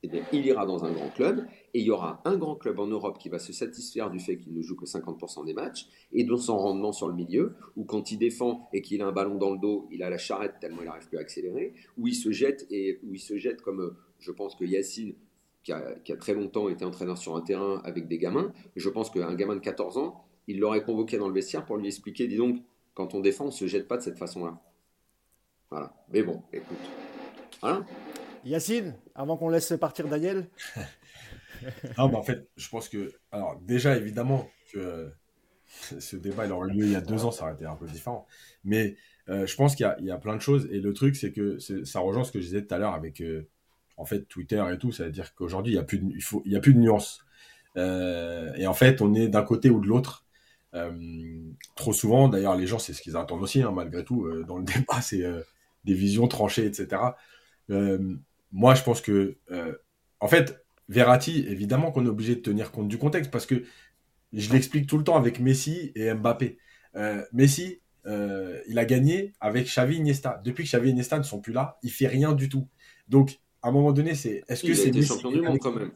Eh bien, il ira dans un grand club, et il y aura un grand club en Europe qui va se satisfaire du fait qu'il ne joue que 50% des matchs, et de son rendement sur le milieu, où quand il défend et qu'il a un ballon dans le dos, il a la charrette tellement il n'arrive plus à accélérer, où il se jette, et où il se jette comme euh, je pense que Yacine, qui a, qui a très longtemps été entraîneur sur un terrain avec des gamins, je pense qu'un gamin de 14 ans, il l'aurait convoqué dans le vestiaire pour lui expliquer, dis donc, quand on défend, on ne se jette pas de cette façon-là. Voilà. Mais bon, écoute. Voilà. Yacine, avant qu'on laisse partir Daniel Non, mais en fait, je pense que. Alors, déjà, évidemment, que ce débat, il aurait lieu il y a deux ans, ça aurait été un peu différent. Mais euh, je pense qu'il y, y, a plein de choses. Et le truc, c'est que ça rejoint ce que je disais tout à l'heure avec euh, en fait Twitter et tout. C'est-à-dire qu'aujourd'hui, il n'y a, plus de, il faut, il y a plus de nuances. Euh, et en fait, on est d'un côté ou de l'autre. trop souvent, d'ailleurs, les gens, c'est ce qu'ils attendent aussi, hein, malgré tout, dans le débat, c'est des visions tranchées, etc. Euh, moi, je pense que, euh, en fait, Verratti, évidemment qu'on est obligé de tenir compte du contexte parce que je l'explique tout le temps avec Messi et Mbappé. Euh, Messi, il a gagné avec Xavi Iniesta. Depuis que Xavi Iniesta ne sont plus là, il fait rien du tout. Donc, à un moment donné, c'est est-ce que c'est champion du monde quand même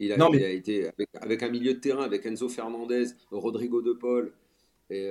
il a, il a été avec, avec, un milieu de terrain, avec Enzo Fernandez, Rodrigo De Paul, et,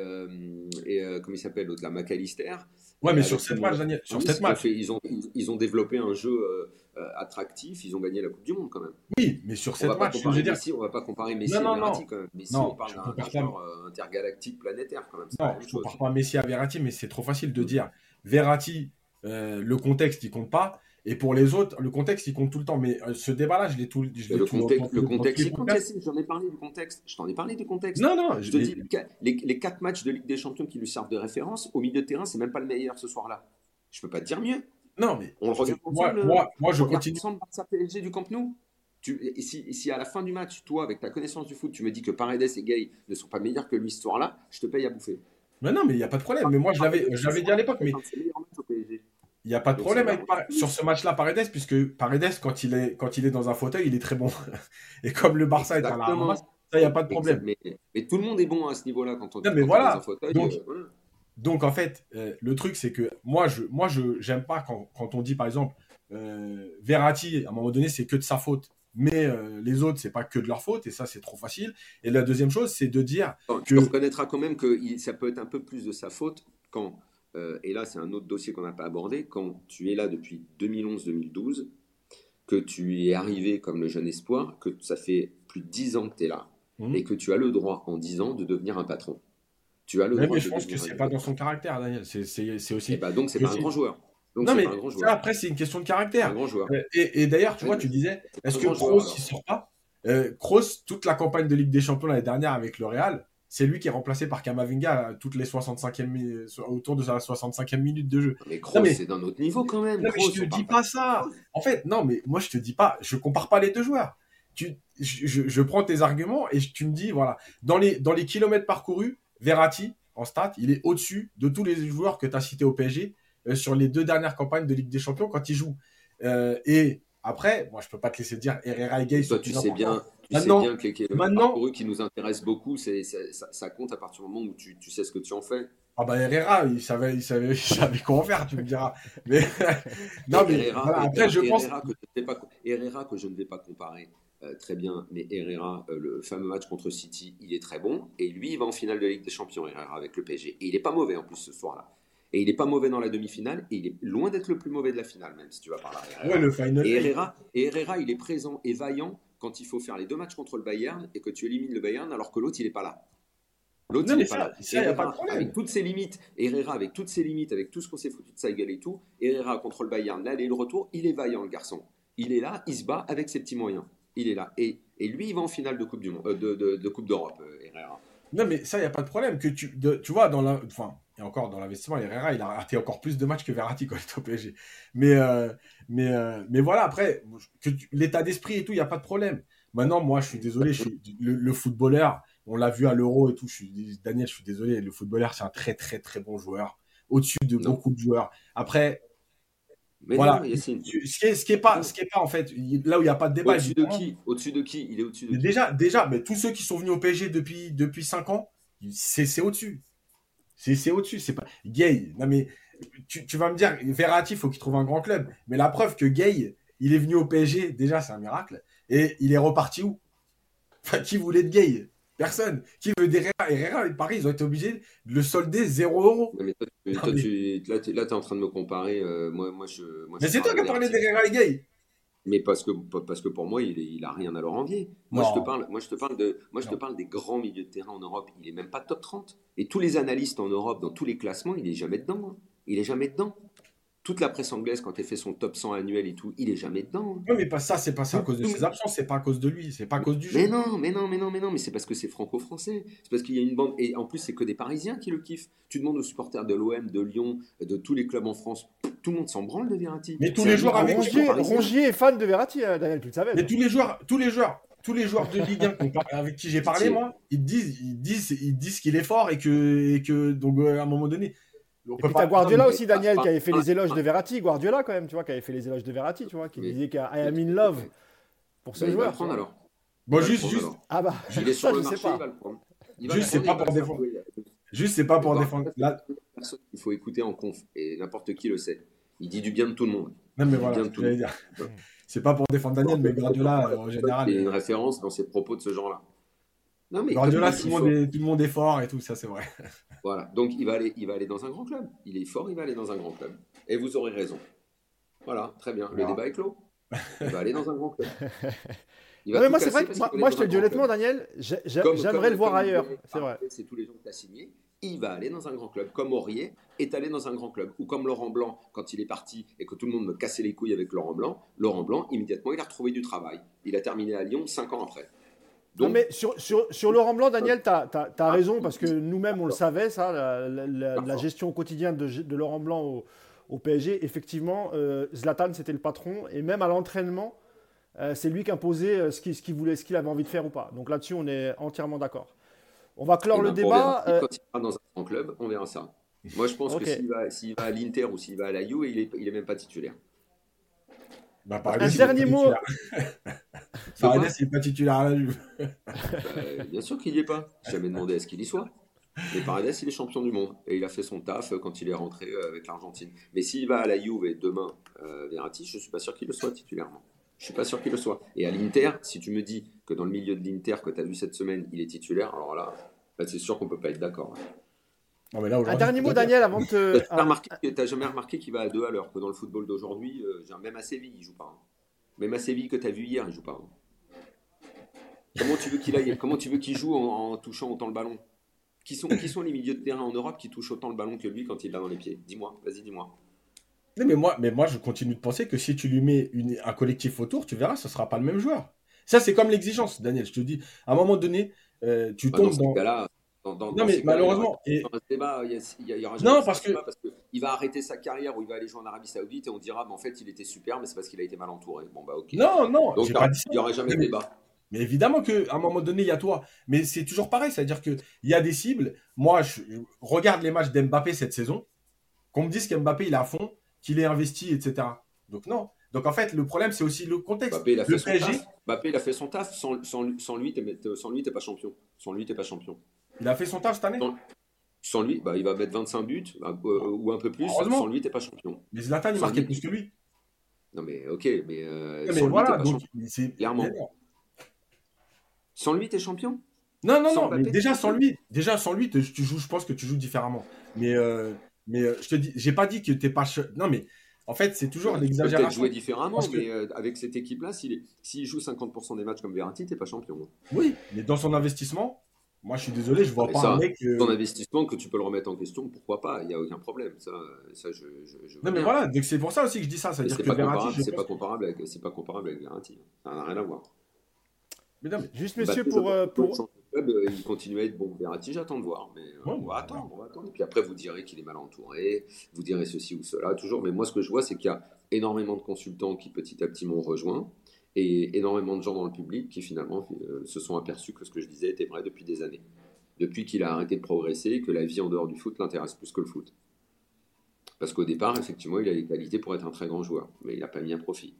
et comment il s'appelle l'autre là, McAllister. Ouais, mais sur cette match, Daniel, sur cette match. Ils ont, ils, ont développé un jeu euh, attractif, ils ont gagné la Coupe du Monde quand même. Oui, mais sur cette match, je veux dire. Messi, on va pas comparer Messi non, non, à Verratti quand même. Messi, non, on parle d'un joueur intergalactique planétaire quand même. Non, je ne compare pas Messi à Verratti, mais c'est trop facile de dire Verratti, le contexte, il compte pas. Et pour les autres, le contexte, il compte tout le temps. Mais euh, ce débat-là, je l'ai tout, je le, contexte, le contexte, j'en ai parlé du contexte. Je t'en ai parlé du contexte. Non, non. Je te dis, les, les, quatre matchs de Ligue des Champions qui lui servent de référence, au milieu de terrain, c'est même pas le meilleur ce soir-là. Je peux pas te dire mieux. Non, mais on le regarde moi, moi, moi, je continue. ensemble Barça PSG du Camp Nou. Tu, et si, si, à la fin du match, toi, avec ta connaissance du foot, tu me dis que Paredes et Gay ne sont pas meilleurs que lui ce soir-là, je te paye à bouffer. Mais non, mais il n'y a pas de problème. Mais moi, je l'avais dit à l'époque. Mais il n'y a pas de problème avec sur ce match-là, Paredes, puisque Paredes, quand il, est, quand il est dans un fauteuil, il est très bon. Et comme le Barça est à la ça, il n'y a pas de problème. Mais, tout le monde est bon à ce niveau-là quand on, non, mais voilà. est dans un fauteuil. Donc, euh, donc en fait, euh, le truc, c'est que moi, je moi, je j'aime pas quand, quand, on dit, par exemple, euh, Verratti, à un moment donné, c'est que de sa faute. Mais les autres, c'est pas que de leur faute, et ça, c'est trop facile. Et la deuxième chose, c'est de dire. que... Tu reconnaîtras quand même que ça peut être un peu plus de sa faute quand euh, et là c'est un autre dossier qu'on n'a pas abordé, quand tu es là depuis 2011-2012, que tu es arrivé comme le jeune espoir, que ça fait plus de 10 ans que tu es là, mmh. et que tu as le droit en 10 ans de devenir un patron. Tu as le droit mais je pense que c'est pas dans son caractère, Daniel. C'est aussi. Et eh bah ben, donc c'est pas un grand joueur. Non mais après c'est une question de caractère. Un grand joueur. Euh, et, d'ailleurs tu vois tu disais est-ce que Kroos il sort pas euh, Kroos toute la campagne de Ligue des Champions l'année dernière avec le Real c'est lui qui est remplacé par Kamavinga toutes les 65e, autour de sa 65e minute de jeu. Mais Kroos, c'est d'un autre niveau quand même. Non, mais je te dis pas ça. En fait, non, mais moi je te dis pas, je compare pas les deux joueurs. Tu, je, prends tes arguments et tu me dis, voilà, dans les, dans les kilomètres parcourus, Verratti, en stat, il est au-dessus de tous les joueurs que tu as cités au PSG euh, sur les deux dernières campagnes de Ligue des Champions quand il joue. Euh, et après, moi, je peux pas te laisser dire Herrera et Gay. Toi, tu sais bien, sais bien que maintenant, qui nous intéresse beaucoup, c'est, ça, ça, compte à partir du moment où tu, tu, sais ce que tu en fais. Ah bah Herrera, il savait, il savait, il savait quoi en faire, tu me diras. Mais non, mais Herrera, après, je pense que, je pas, Herrera que je ne vais pas comparer. Euh, très bien, mais Herrera, euh, le fameux match contre City, il est très bon. Et lui, il va en finale de Ligue des Champions, Herrera, avec le PSG. Et il n'est pas mauvais en plus ce soir-là. Et il n'est pas mauvais dans la demi-finale, et il est loin d'être le plus mauvais de la finale, même si tu vas par là. Ouais, le final. Et Herrera, et Herrera, il est présent et vaillant quand il faut faire les deux matchs contre le Bayern et que tu élimines le Bayern alors que l'autre, il n'est pas là. L'autre, il n'est pas là. Herrera, avec toutes ses limites, Herrera, avec toutes ses limites, avec tout ce qu'on s'est foutu de sa gueule et tout, Herrera contre le Bayern, l'aller et le retour, il est vaillant, le garçon. Il est là, il se bat avec ses petits moyens. Il est là. Et, et lui, il va en finale de Coupe du Monde, euh, de, de, Coupe d'Europe, euh, Herrera. Non, mais ça, il n'y a pas de problème. Que tu, tu vois, dans la. Enfin, Et encore, dans l'investissement, Herrera, il a raté encore plus de matchs que Verratti quand il est au PSG. Mais, euh, mais, euh, mais voilà, après, l'état d'esprit et tout, il n'y a pas de problème. Maintenant, moi, je suis désolé, je suis, le, footballeur, on l'a vu à l'Euro et tout, je suis, Daniel, je suis désolé, le footballeur, c'est un très, très, très bon joueur, au-dessus de beaucoup de joueurs. Après, voilà. ce, qui est, ce, qui est pas, ce qui est pas, en fait, là où il n'y a pas de débat. Au-dessus de qui Au-dessus de qui Il est au-dessus de Déjà, déjà, mais tous ceux qui sont venus au PSG depuis, depuis 5 ans, c'est au-dessus. C'est au-dessus. C'est pas. Gay. Non, mais tu, tu vas me dire, Verratti, il faut qu'il trouve un grand club. Mais la preuve que Gay, il est venu au PSG, déjà, c'est un miracle. Et il est reparti où? Enfin, qui voulait de Gay? Personne. Qui veut d'Herrera Herrera? Et Paris, ils ont été obligés de le solder 0 euros. Mais toi, tu, là, tu es en train de me comparer. Euh, moi, moi, je, mais c'est toi qui as parlé d'Herrera et Gay. Mais parce que, parce que pour moi, il, n'a rien à leur envier. Moi, je te parle, moi, je te parle, de, moi je te parle des grands milieux de terrain en Europe. Il est même pas top 30. Et tous les analystes en Europe, dans tous les classements, il est jamais dedans. Hein. Il est jamais dedans toute la presse anglaise, quand elle fait son top 100 annuel et tout, il est jamais dedans. Oui, mais pas ça, c'est pas ça à cause de ses absences, c'est pas à cause de lui, c'est pas à cause du jeu. Mais non, mais non, mais non, mais non, mais c'est parce que c'est franco-français. C'est parce qu'il y a une bande. Et en plus, c'est que des Parisiens qui le kiffent. Tu demandes aux supporters de l'OM, de Lyon, de tous les clubs en France, tout le monde s'en branle de Verratti. Mais tous les joueurs avec Rongier, Rongier est fan de Verratti, euh, Daniel, tu le savais. Mais tous les joueurs, tous les joueurs, tous les joueurs de Ligue 1 avec qui j'ai parlé, moi, ils disent, ils disent, ils disent qu'il est fort et que, et que donc euh, à un moment donné, et puis t'as Guardiola aussi, Daniel, qui avait fait les éloges de Verratti. Guardiola, quand même, tu vois, qui avait fait les éloges de Verratti, tu vois, qui disait qu'il I am in love pour ce joueur. prendre alors. Bon, juste, juste. Ah bah, il est sur le marché, il va le prendre. Juste, c'est pas pour défendre. Juste, c'est pas pour défendre. Là... Il faut écouter en conf, et n'importe qui le sait. Il dit du bien de tout le monde. Non, mais voilà, dire. C'est pas pour défendre Daniel, mais Guardiola, en général. Il y a une référence dans ses propos de ce genre-là. Non, mais Guardiola, tout, le monde est, tout le monde est fort et tout, ça, c'est vrai. Voilà, donc il va, aller, il va aller dans un grand club. Il est fort, il va aller dans un grand club. Et vous aurez raison. Voilà, très bien. Le débat est clos. Il va aller dans un grand club. mais moi, c'est vrai que moi, je te le dis honnêtement, Daniel, j'aimerais le voir ailleurs. C'est vrai. C'est tous les gens que tu as signés. Il va aller dans un grand club, comme Aurier est allé dans un grand club, ou comme Laurent Blanc, quand il est parti et que tout le monde me cassait les couilles avec Laurent Blanc, Laurent Blanc, immédiatement, il a retrouvé du travail. Il a terminé à Lyon cinq ans après. Non, mais sur, sur, sur, Laurent Blanc, Daniel, tu as, as, raison, parce que nous-mêmes, on le savait, ça, la, la, gestion quotidienne de, de, Laurent Blanc au, au PSG. Effectivement, euh, Zlatan, c'était le patron, et même à l'entraînement, euh, c'est lui qui imposait euh, ce qu'il ce voulait, ce qu'il avait envie de faire ou pas. Donc là-dessus, on est entièrement d'accord. On va clore le ben, débat. Quand il va dans un grand club, on verra ça. Moi, je pense que s'il va, va, à l'Inter ou s'il va à la Juve, il n'est il est même pas titulaire. Bah, un dernier mot. Paredes, il n'est pas titulaire à la Juve. Bah, bien sûr qu'il n'y est pas. J'ai jamais demandé à ce qu'il y soit. Mais Paredes, il est champion du monde. Et il a fait son taf quand il est rentré euh, avec l'Argentine. Mais s'il va à la Juve et demain, euh, Verratti, je ne suis pas sûr qu'il le soit titulairement. Je ne suis pas sûr qu'il le soit. Et à l'Inter, si tu me dis que dans le milieu de l'Inter que tu as vu cette semaine, il est titulaire, alors là, c'est sûr qu'on ne peut pas être d'accord. Un dernier mot, Daniel, avant de te. Tu n'as jamais remarqué qu'il va à deux à l'heure, que dans le football d'aujourd'hui, euh, même à Séville, il ne joue pas. Hein. Même à Séville que tu as vu hier, il ne joue pas. Hein. Comment tu veux qu'il aille Comment tu veux qu'il joue en, touchant autant le ballon? Qui sont, qui sont les milieux de terrain en Europe qui touchent autant le ballon que lui quand il l'a dans les pieds? Dis-moi, vas-y, dis-moi. Mais moi, mais moi, je continue de penser que si tu lui mets un collectif autour, tu verras, ce ne sera pas le même joueur. Ça, c'est comme l'exigence, Daniel. Je te dis, à un moment donné, euh, tu bah, tombes dans. dans... non, mais malheureusement. il y, aura non, parce, que... parce que il va arrêter sa carrière ou il va aller jouer en Arabie Saoudite et on dira, bah, en fait, il était super, mais c'est parce qu'il a été mal entouré. Bon, bah, ok. Non, non, Donc, pas il n'y aurait jamais de débat. Mais évidemment qu'à un moment donné, il y a toi. Mais c'est toujours pareil, c'est-à-dire qu'il y a des cibles. Moi, je regarde les matchs d'Mbappé cette saison. Qu'on me dise qu'Mbappé, il est à fond, qu'il est investi, etc. Donc, non. Donc, en fait, le problème, c'est aussi le contexte. Mbappé, il a fait son taf. Mbappé, il a fait son taf. Sans, sans, sans lui, tu n'es pas champion. Sans lui, tu n'es pas champion. Il a fait son taf cette année Sans, lui, bah, il va mettre 25 buts bah, euh, ou un peu plus. Sans lui, tu n'es pas champion. Mais Zlatan, il marquait plus que lui. Non, mais ok, mais, euh, sans lui, pas champion. Clairement. Sans lui, tu es champion? Non, non, non, mais déjà sans lui, déjà sans lui, tu joues, je pense que tu joues différemment. Mais, euh, mais euh, je te dis, j'ai pas dit que t'es pas. Non, mais en fait, c'est toujours l'exagération. Peut-être jouer différemment, mais euh, avec cette équipe-là, s'il joue 50% des matchs comme Verratti, t'es pas champion. Oui, mais dans son investissement, moi, je suis désolé, je vois pas un mec. Ton investissement, que tu peux le remettre en question, pourquoi pas Il n'y a aucun problème. Ça, ça je, je, non, mais voilà, c'est pour ça aussi que je dis ça. C'est pas, comparable, pas, comparable avec, pas comparable avec Verratti. Ça n'a rien à voir. Juste, monsieur, pour, euh, pour, club, euh, il continue à être bon. Verratti, j'attends de voir. Mais euh, on va attendre, on va attendre. Et puis après, vous direz qu'il est mal entouré, vous direz ceci ou cela, toujours. Mais moi, ce que je vois, c'est qu'il y a énormément de consultants qui petit à petit m'ont rejoint et énormément de gens dans le public qui finalement euh, se sont aperçus que ce que je disais était vrai depuis des années. Depuis qu'il a arrêté de progresser, que la vie en dehors du foot l'intéresse plus que le foot. Parce qu'au départ, effectivement, il a les qualités pour être un très grand joueur, mais il n'a pas mis un profit.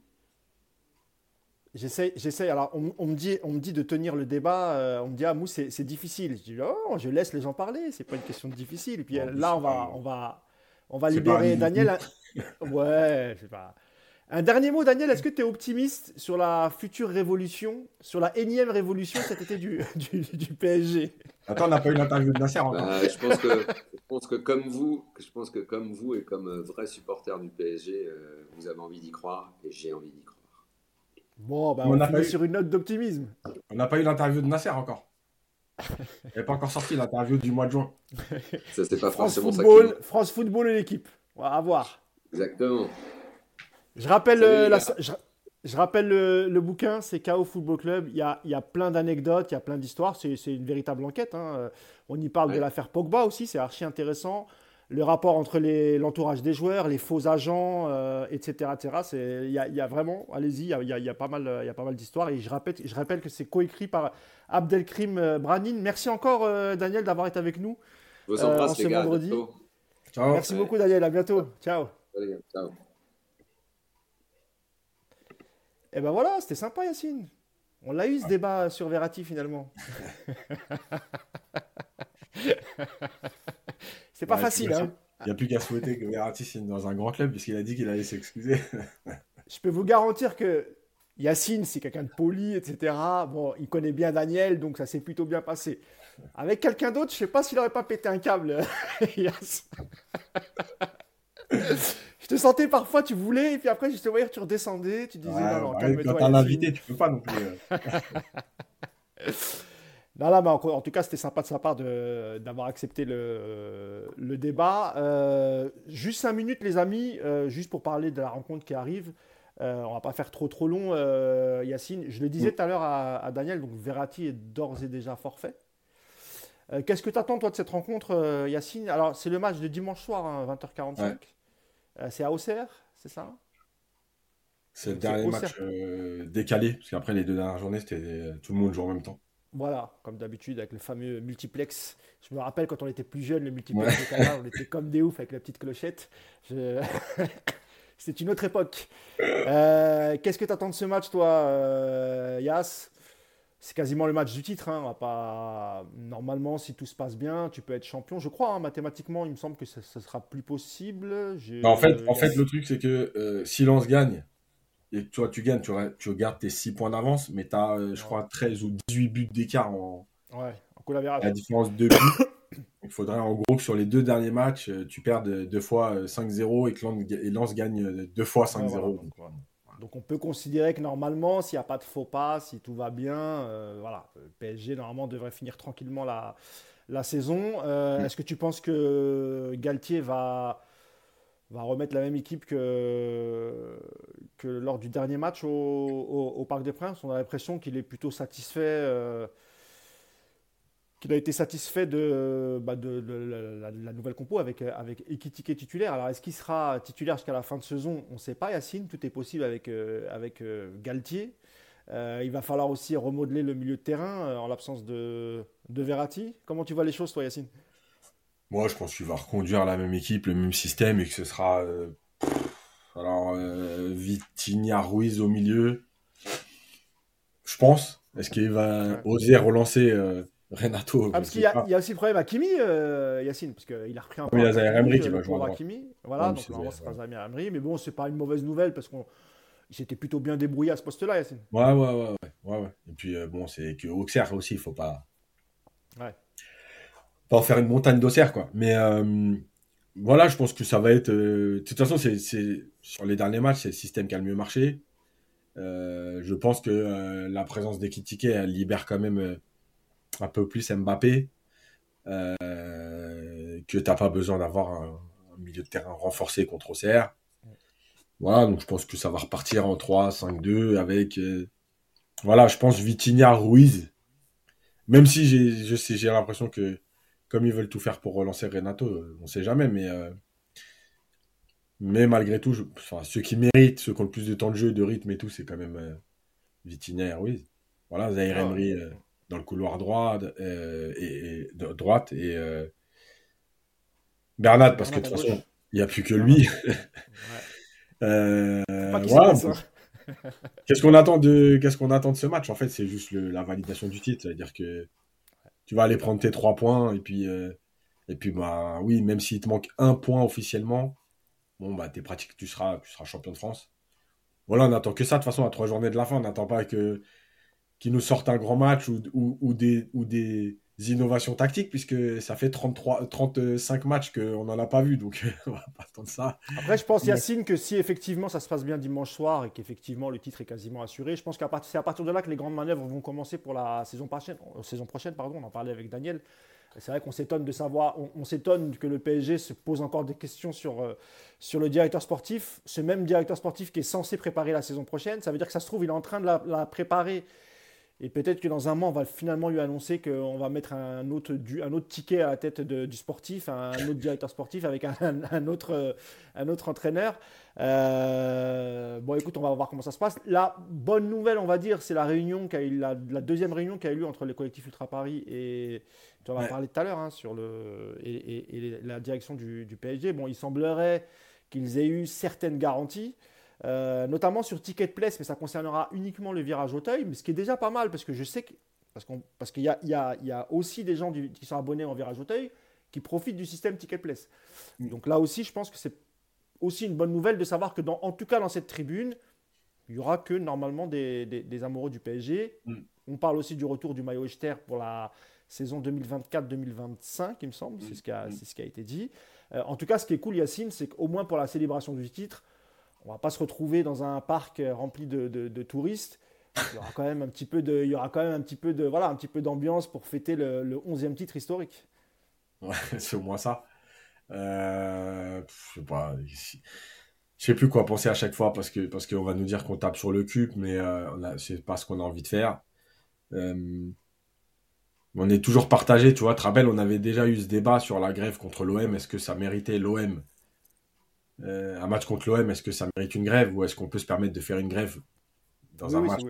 J'essaie, j'essaie. Alors, on, me dit, on me dit de tenir le débat. Euh, on me dit, ah, Mou, c'est, difficile. Je dis, oh, je laisse les gens parler. C'est pas une question de difficile. Et puis là, on va, on va, on va libérer Daniel. ouais, c'est pas. Un dernier mot, Daniel. Est-ce que tu es optimiste sur la future révolution, sur la énième révolution cet été du, du, PSG Attends, on n'a pas eu l'interview de Nasser encore. Bah, je, pense que, je pense que comme vous, je pense que comme vous et comme euh, vrai supporter du PSG, euh, vous avez envie d'y croire et j'ai envie d'y croire. Bon, bah, on, a finit sur une note d'optimisme. On n'a pas eu l'interview de Nasser encore. Elle n'est pas encore sortie l'interview du mois de juin. Ça, c'est pas France Football, France Football et l'équipe. On va voir. Exactement. Je rappelle, euh, la, je, rappelle le, bouquin, c'est KO Football Club. Il y a, il y a plein d'anecdotes, il y a plein d'histoires. C'est une véritable enquête. Hein. On y parle de l'affaire Pogba aussi, c'est archi intéressant le rapport entre l'entourage des joueurs, les faux agents, etc. etc. Il y, y, a vraiment, allez-y, il y, y a, pas mal, y a pas mal d'histoires. Et je rappelle, je rappelle que c'est coécrit par Abdelkrim euh, Branin. Merci encore, euh, Daniel, d'avoir été avec nous. Je vous embrasse, euh, les gars, vendredi. Ciao. Merci beaucoup, Daniel. À bientôt. Ciao. Ciao. Et ben voilà, c'était sympa, Yacine. On l'a eu ce débat sur Verratti finalement. C'est pas facile. Hein. Il n'y a plus qu'à souhaiter que Verratti signe dans un grand club puisqu'il a dit qu'il allait s'excuser. Je peux vous garantir que Yacine, c'est quelqu'un de poli, etc. Bon, il connaît bien Daniel, donc ça s'est plutôt bien passé. Avec quelqu'un d'autre, je sais pas s'il aurait pas pété un câble. je te sentais parfois, tu voulais, et puis après, je te voyais, tu redescendais, tu disais non, non, calme-toi. Quand t'as un invité, tu peux pas non plus. Euh. Non, là, en, tout cas, c'était sympa de sa part d'avoir accepté le, le débat. Euh, juste cinq minutes, les amis, euh, juste pour parler de la rencontre qui arrive. Euh, on va pas faire trop trop long, Yacine. Je le disais tout à l'heure à, Daniel, donc Verratti est d'ores et déjà forfait. Qu'est-ce que tu attends, toi, de cette rencontre, Yacine? Alors, c'est le match de dimanche soir, 20h45. Hein, c'est à Auxerre, c'est ça? C'est le dernier match décalé, parce qu'après, les deux dernières journées, c'était tout le monde joue en même temps. Voilà, comme d'habitude avec le fameux multiplex. Je me rappelle quand on était plus jeune, le multiplex on était comme des oufs avec la petite clochette. C'est une autre époque. Euh, qu'est-ce que tu attends de ce match, toi, euh, Yas? C'est quasiment le match du titre. Hein. On va pas... Normalement, si tout se passe bien, tu peux être champion. Je crois, hein, mathématiquement, il me semble que ce sera plus possible. en fait, en fait, le truc, c'est que euh, si Lens gagne, et toi, tu gagnes, tu, tu gardes tes 6 points d'avance, mais tu as, euh, je crois, 13 ou 18 buts d'écart en, ouais, en La différence de buts. Il faudrait en gros que sur les deux derniers matchs, euh, tu perdes deux fois 5-0 euh, et que Lens gagne deux fois 5-0. Donc, on peut considérer que normalement, s'il n'y a pas de faux pas, si tout va bien, voilà, le PSG normalement devrait finir tranquillement la, la saison. Mm. Est-ce que tu penses que Galtier va va remettre la même équipe que, que lors du dernier match au, Parc des Princes? On a l'impression qu'il est plutôt satisfait, euh, qu'il a été satisfait de, bah, de, la, nouvelle compo avec, avec Ekitike titulaire. Alors est-ce qu'il sera titulaire jusqu'à la fin de saison? On ne sait pas, Yacine. Tout est possible avec, euh, avec euh, Galtier. il va falloir aussi remodeler le milieu de terrain en l'absence de, de Verratti. Comment tu vois les choses, toi, Yacine? Moi, je pense qu'il va reconduire la même équipe, le même système et que ce sera. Euh, alors, euh, Vitinha Ruiz au milieu. Je pense. Est-ce qu'il va oser relancer euh, Renato ah, Parce qu'il y, a aussi le problème à Kimi, Yacine, parce qu'il a repris un peu. Oui, il y a Zahir Emery qui va jouer. À Kimi. Voilà, donc normalement, ce sera Zahir Emery. Mais bon, c'est pas une mauvaise nouvelle parce qu'on. s'était plutôt bien débrouillé à ce poste-là, Yacine. Ouais, ouais, ouais, ouais, ouais, Et puis, bon, c'est que Auxerre aussi, il faut pas. Ouais pas en faire une montagne d'Auxerre, quoi. Mais euh, voilà, je pense que ça va être. Euh, de toute façon, c'est sur les derniers matchs, c'est le système qui a le mieux marché. Euh, je pense que la présence d'Ekitike, elle libère quand même un peu plus Mbappé. que t'as pas besoin d'avoir un, milieu de terrain renforcé contre Auxerre. Voilà, donc je pense que ça va repartir en 3, 5, 2 avec. voilà, je pense Vitinha Ruiz même si j'ai, j'ai l'impression que comme ils veulent tout faire pour relancer Renato, on ne sait jamais, mais, mais malgré tout, ceux qui méritent, ceux qui ont le plus de temps de jeu, de rythme et tout, c'est quand même Vitinha et Ruiz. Voilà, Zaire ah Emery dans le couloir droit et, droite et Bernard, parce que de toute façon, il n'y a plus que lui. Euh, qu'est-ce qu'on attend de qu'est-ce qu'on attend de ce match? En fait, c'est juste la validation du titre, c'est-à-dire que tu vas aller prendre tes trois points et puis euh, et puis bah oui, même s'il te manque un point officiellement, bon bah t'es pratique, tu seras tu seras champion de France. Voilà, on n'attend que ça de toute façon à trois journées de la fin, on n'attend pas que qu'ils nous sortent un grand match ou, ou des ou des innovations tactiques, puisque ça fait 33, 35 matchs qu'on n'en a pas vu, donc on va pas attendre ça. Après, je pense, Yacine, que si effectivement ça se passe bien dimanche soir et qu'effectivement le titre est quasiment assuré, je pense que c'est à partir de là que les grandes manœuvres vont commencer pour la saison prochaine. Euh, saison prochaine pardon, on en parlait avec Daniel. C'est vrai qu'on s'étonne de savoir, on, s'étonne que le PSG se pose encore des questions sur, euh, sur le directeur sportif. Ce même directeur sportif qui est censé préparer la saison prochaine, ça veut dire que ça se trouve, il est en train de la préparer et peut-être que dans un mois, on va finalement lui annoncer qu'on va mettre un autre, un autre ticket à la tête du sportif, un autre directeur sportif avec un, autre, un autre entraîneur. Euh, bon, écoute, on va voir comment ça se passe. La bonne nouvelle, on va dire, c'est la réunion qui a eu, la, deuxième réunion qui a eu lieu entre les collectifs Ultra Paris et tu en as parlé tout à l'heure hein, sur le et, la direction du, du, PSG. Bon, il semblerait qu'ils aient eu certaines garanties. Euh, notamment sur Ticket Place, mais ça concernera uniquement le virage Auteuil, mais ce qui est déjà pas mal, parce que je sais que, parce qu'il parce y, a, y, a, y a aussi des gens qui sont abonnés en virage Auteuil qui profitent du système Ticket Place. Donc là aussi, je pense que c'est aussi une bonne nouvelle de savoir que, dans, en tout cas dans cette tribune, il y aura que normalement des, des, amoureux du PSG. Mm. On parle aussi du retour du maillot Echter pour la saison 2024-2025, il me semble, c'est ce, qui a, ce qui a été dit. Euh, en tout cas, ce qui est cool, Yacine, c'est qu'au moins pour la célébration du titre, on va pas se retrouver dans un parc euh, rempli de, touristes. Il y aura quand même un petit peu de, il un petit peu de, voilà, un petit peu d'ambiance pour fêter le, le 11e titre historique. C'est au moins ça. Euh, je sais pas, je sais plus quoi penser à chaque fois parce que parce qu'on va nous dire qu'on tape sur le cube, mais euh, c'est pas ce qu'on a envie de faire. Euh, on est toujours partagé, tu vois. Trabel, on avait déjà eu ce débat sur la grève contre l'OM. Est-ce que ça méritait l'OM euh, un match contre l'OM, est-ce que ça mérite une grève ou est-ce qu'on peut se permettre de faire une grève dans un match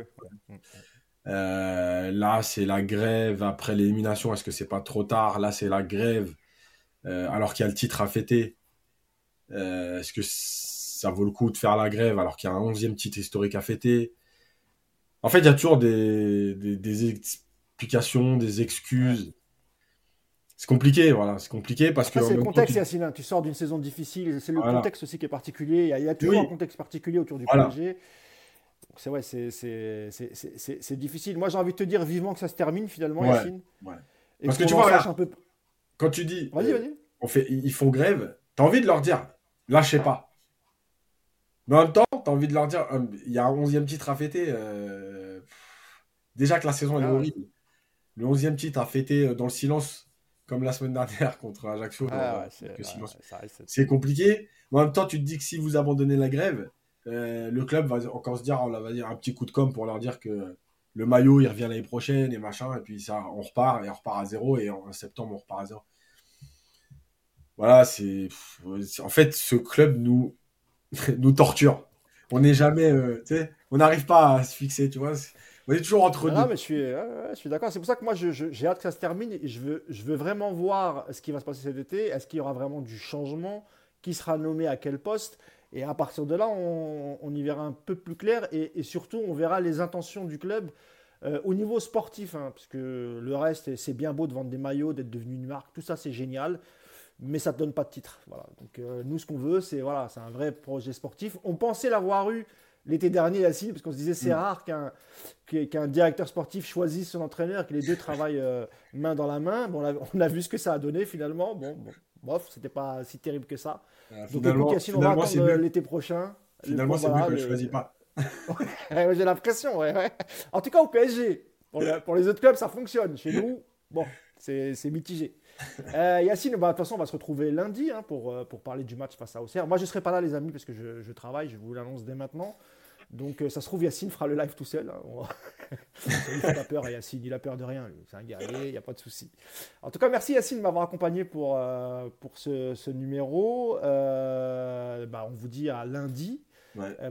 euh, Là, c'est la grève après l'élimination. Est-ce que c'est pas trop tard? Là, c'est la grève euh, alors qu'il y a le titre à fêter. est-ce que ça vaut le coup de faire la grève alors qu'il y a un onzième titre historique à fêter? En fait, il y a toujours des, des explications, des excuses. C'est compliqué, voilà, c'est compliqué parce que. c'est le contexte, Yacine. Tu sors d'une saison difficile, c'est le contexte aussi qui est particulier. Il y a, toujours un contexte particulier autour du PSG. C'est ouais, c'est difficile. Moi, j'ai envie de te dire vivement que ça se termine finalement, Yacine. Parce que tu vois, un peu... quand tu dis, vas-y, euh, vas-y. On fait, ils font grève, tu as envie de leur dire, lâchez pas. Mais en même temps, tu as envie de leur dire, euh, il y a un 11e titre à fêter. Euh, déjà que la saison est ah horrible. Le 11e titre à fêter dans le silence comme la semaine dernière contre Ajaccio. Ah, c'est compliqué. Mais en même temps, tu te dis que si vous abandonnez la grève, euh, le club va encore se dire, on va dire un petit coup de com pour leur dire que le maillot il revient l'année prochaine et machin, et puis ça, on repart et on repart à zéro et en septembre on repart à zéro. Voilà, c'est en fait ce club nous nous torture. On n'est jamais, euh, tu sais, on n'arrive pas à se fixer, tu vois. On est toujours entre deux. Non, mais je suis, je suis d'accord. C'est pour ça que moi, j'ai hâte que ça se termine. Et je, veux, je veux vraiment voir ce qui va se passer cet été. Est-ce qu'il y aura vraiment du changement? Qui sera nommé à quel poste? Et à partir de là, on, y verra un peu plus clair. Et, surtout, on verra les intentions du club euh, au niveau sportif. Hein, parce que le reste, c'est bien beau de vendre des maillots, d'être devenu une marque. Tout ça, c'est génial. Mais ça ne donne pas de titre. Voilà. Donc, euh, nous, ce qu'on veut, c'est voilà, un vrai projet sportif. On pensait l'avoir eu l'été dernier assis, parce qu'on se disait c'est mm. rare qu'un qu'un directeur sportif choisisse son entraîneur, que les deux travaillent euh, main dans la main. Bon, on a, vu ce que ça a donné finalement. Bon, bon bof, c'était pas si terrible que ça. Euh, Donc Yacine, on va attendre l'été prochain. Finalement, c'est mieux que je choisis pas. J'ai l'impression, ouais, ouais, En tout cas, au PSG. Pour, pour, les autres clubs, ça fonctionne. Chez nous, bon, c'est mitigé. Euh, Yacine, bah, de toute façon, on va se retrouver lundi hein, pour, pour parler du match face à Auxerre. Moi, je ne serai pas là, les amis, parce que je, je travaille, je vous l'annonce dès maintenant. Donc ça se trouve, Yacine fera le live tout seul. Hein. il fait pas peur, Yacine, il a peur de rien. C'est un guerrier, il n'y a pas de souci. En tout cas, merci Yacine de m'avoir accompagné pour, pour ce, numéro. Bah, on vous dit à lundi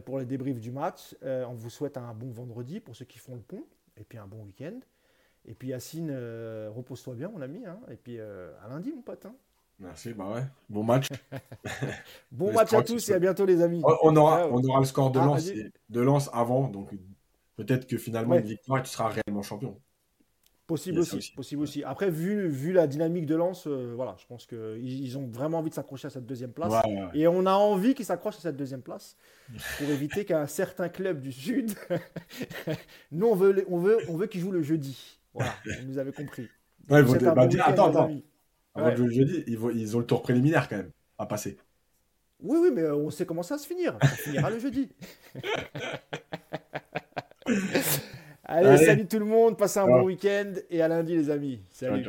pour le débrief du match. on vous souhaite un bon vendredi pour ceux qui font le pont et puis un bon week-end. Et puis Yacine, euh, repose-toi bien, mon ami. Hein. Et puis euh, à lundi, mon pote. Hein. Merci, bah ouais. Bon match. bon match à tous et à bientôt, les amis. On aura, on aura le score de, ah, lance, de lance avant, donc peut-être que finalement, une victoire, tu seras réellement champion. Possible aussi, possible aussi. Après, vu, vu la dynamique de lance, euh, voilà, je pense qu'ils ils ont vraiment envie de s'accrocher à cette deuxième place. Et on a envie qu'ils s'accrochent à cette deuxième place pour éviter qu'un certain club du Sud, nous, on veut, on veut, on veut qu'ils jouent le jeudi. Voilà, vous nous avez compris. Ouais, attends, attends. Avant le jeudi, ils, ils, ont le tour préliminaire quand même à passer. Oui, oui, mais on sait comment ça va se finir. Ça finira le jeudi. Allez, salut tout le monde, passez un bon week-end et à lundi les amis. Salut.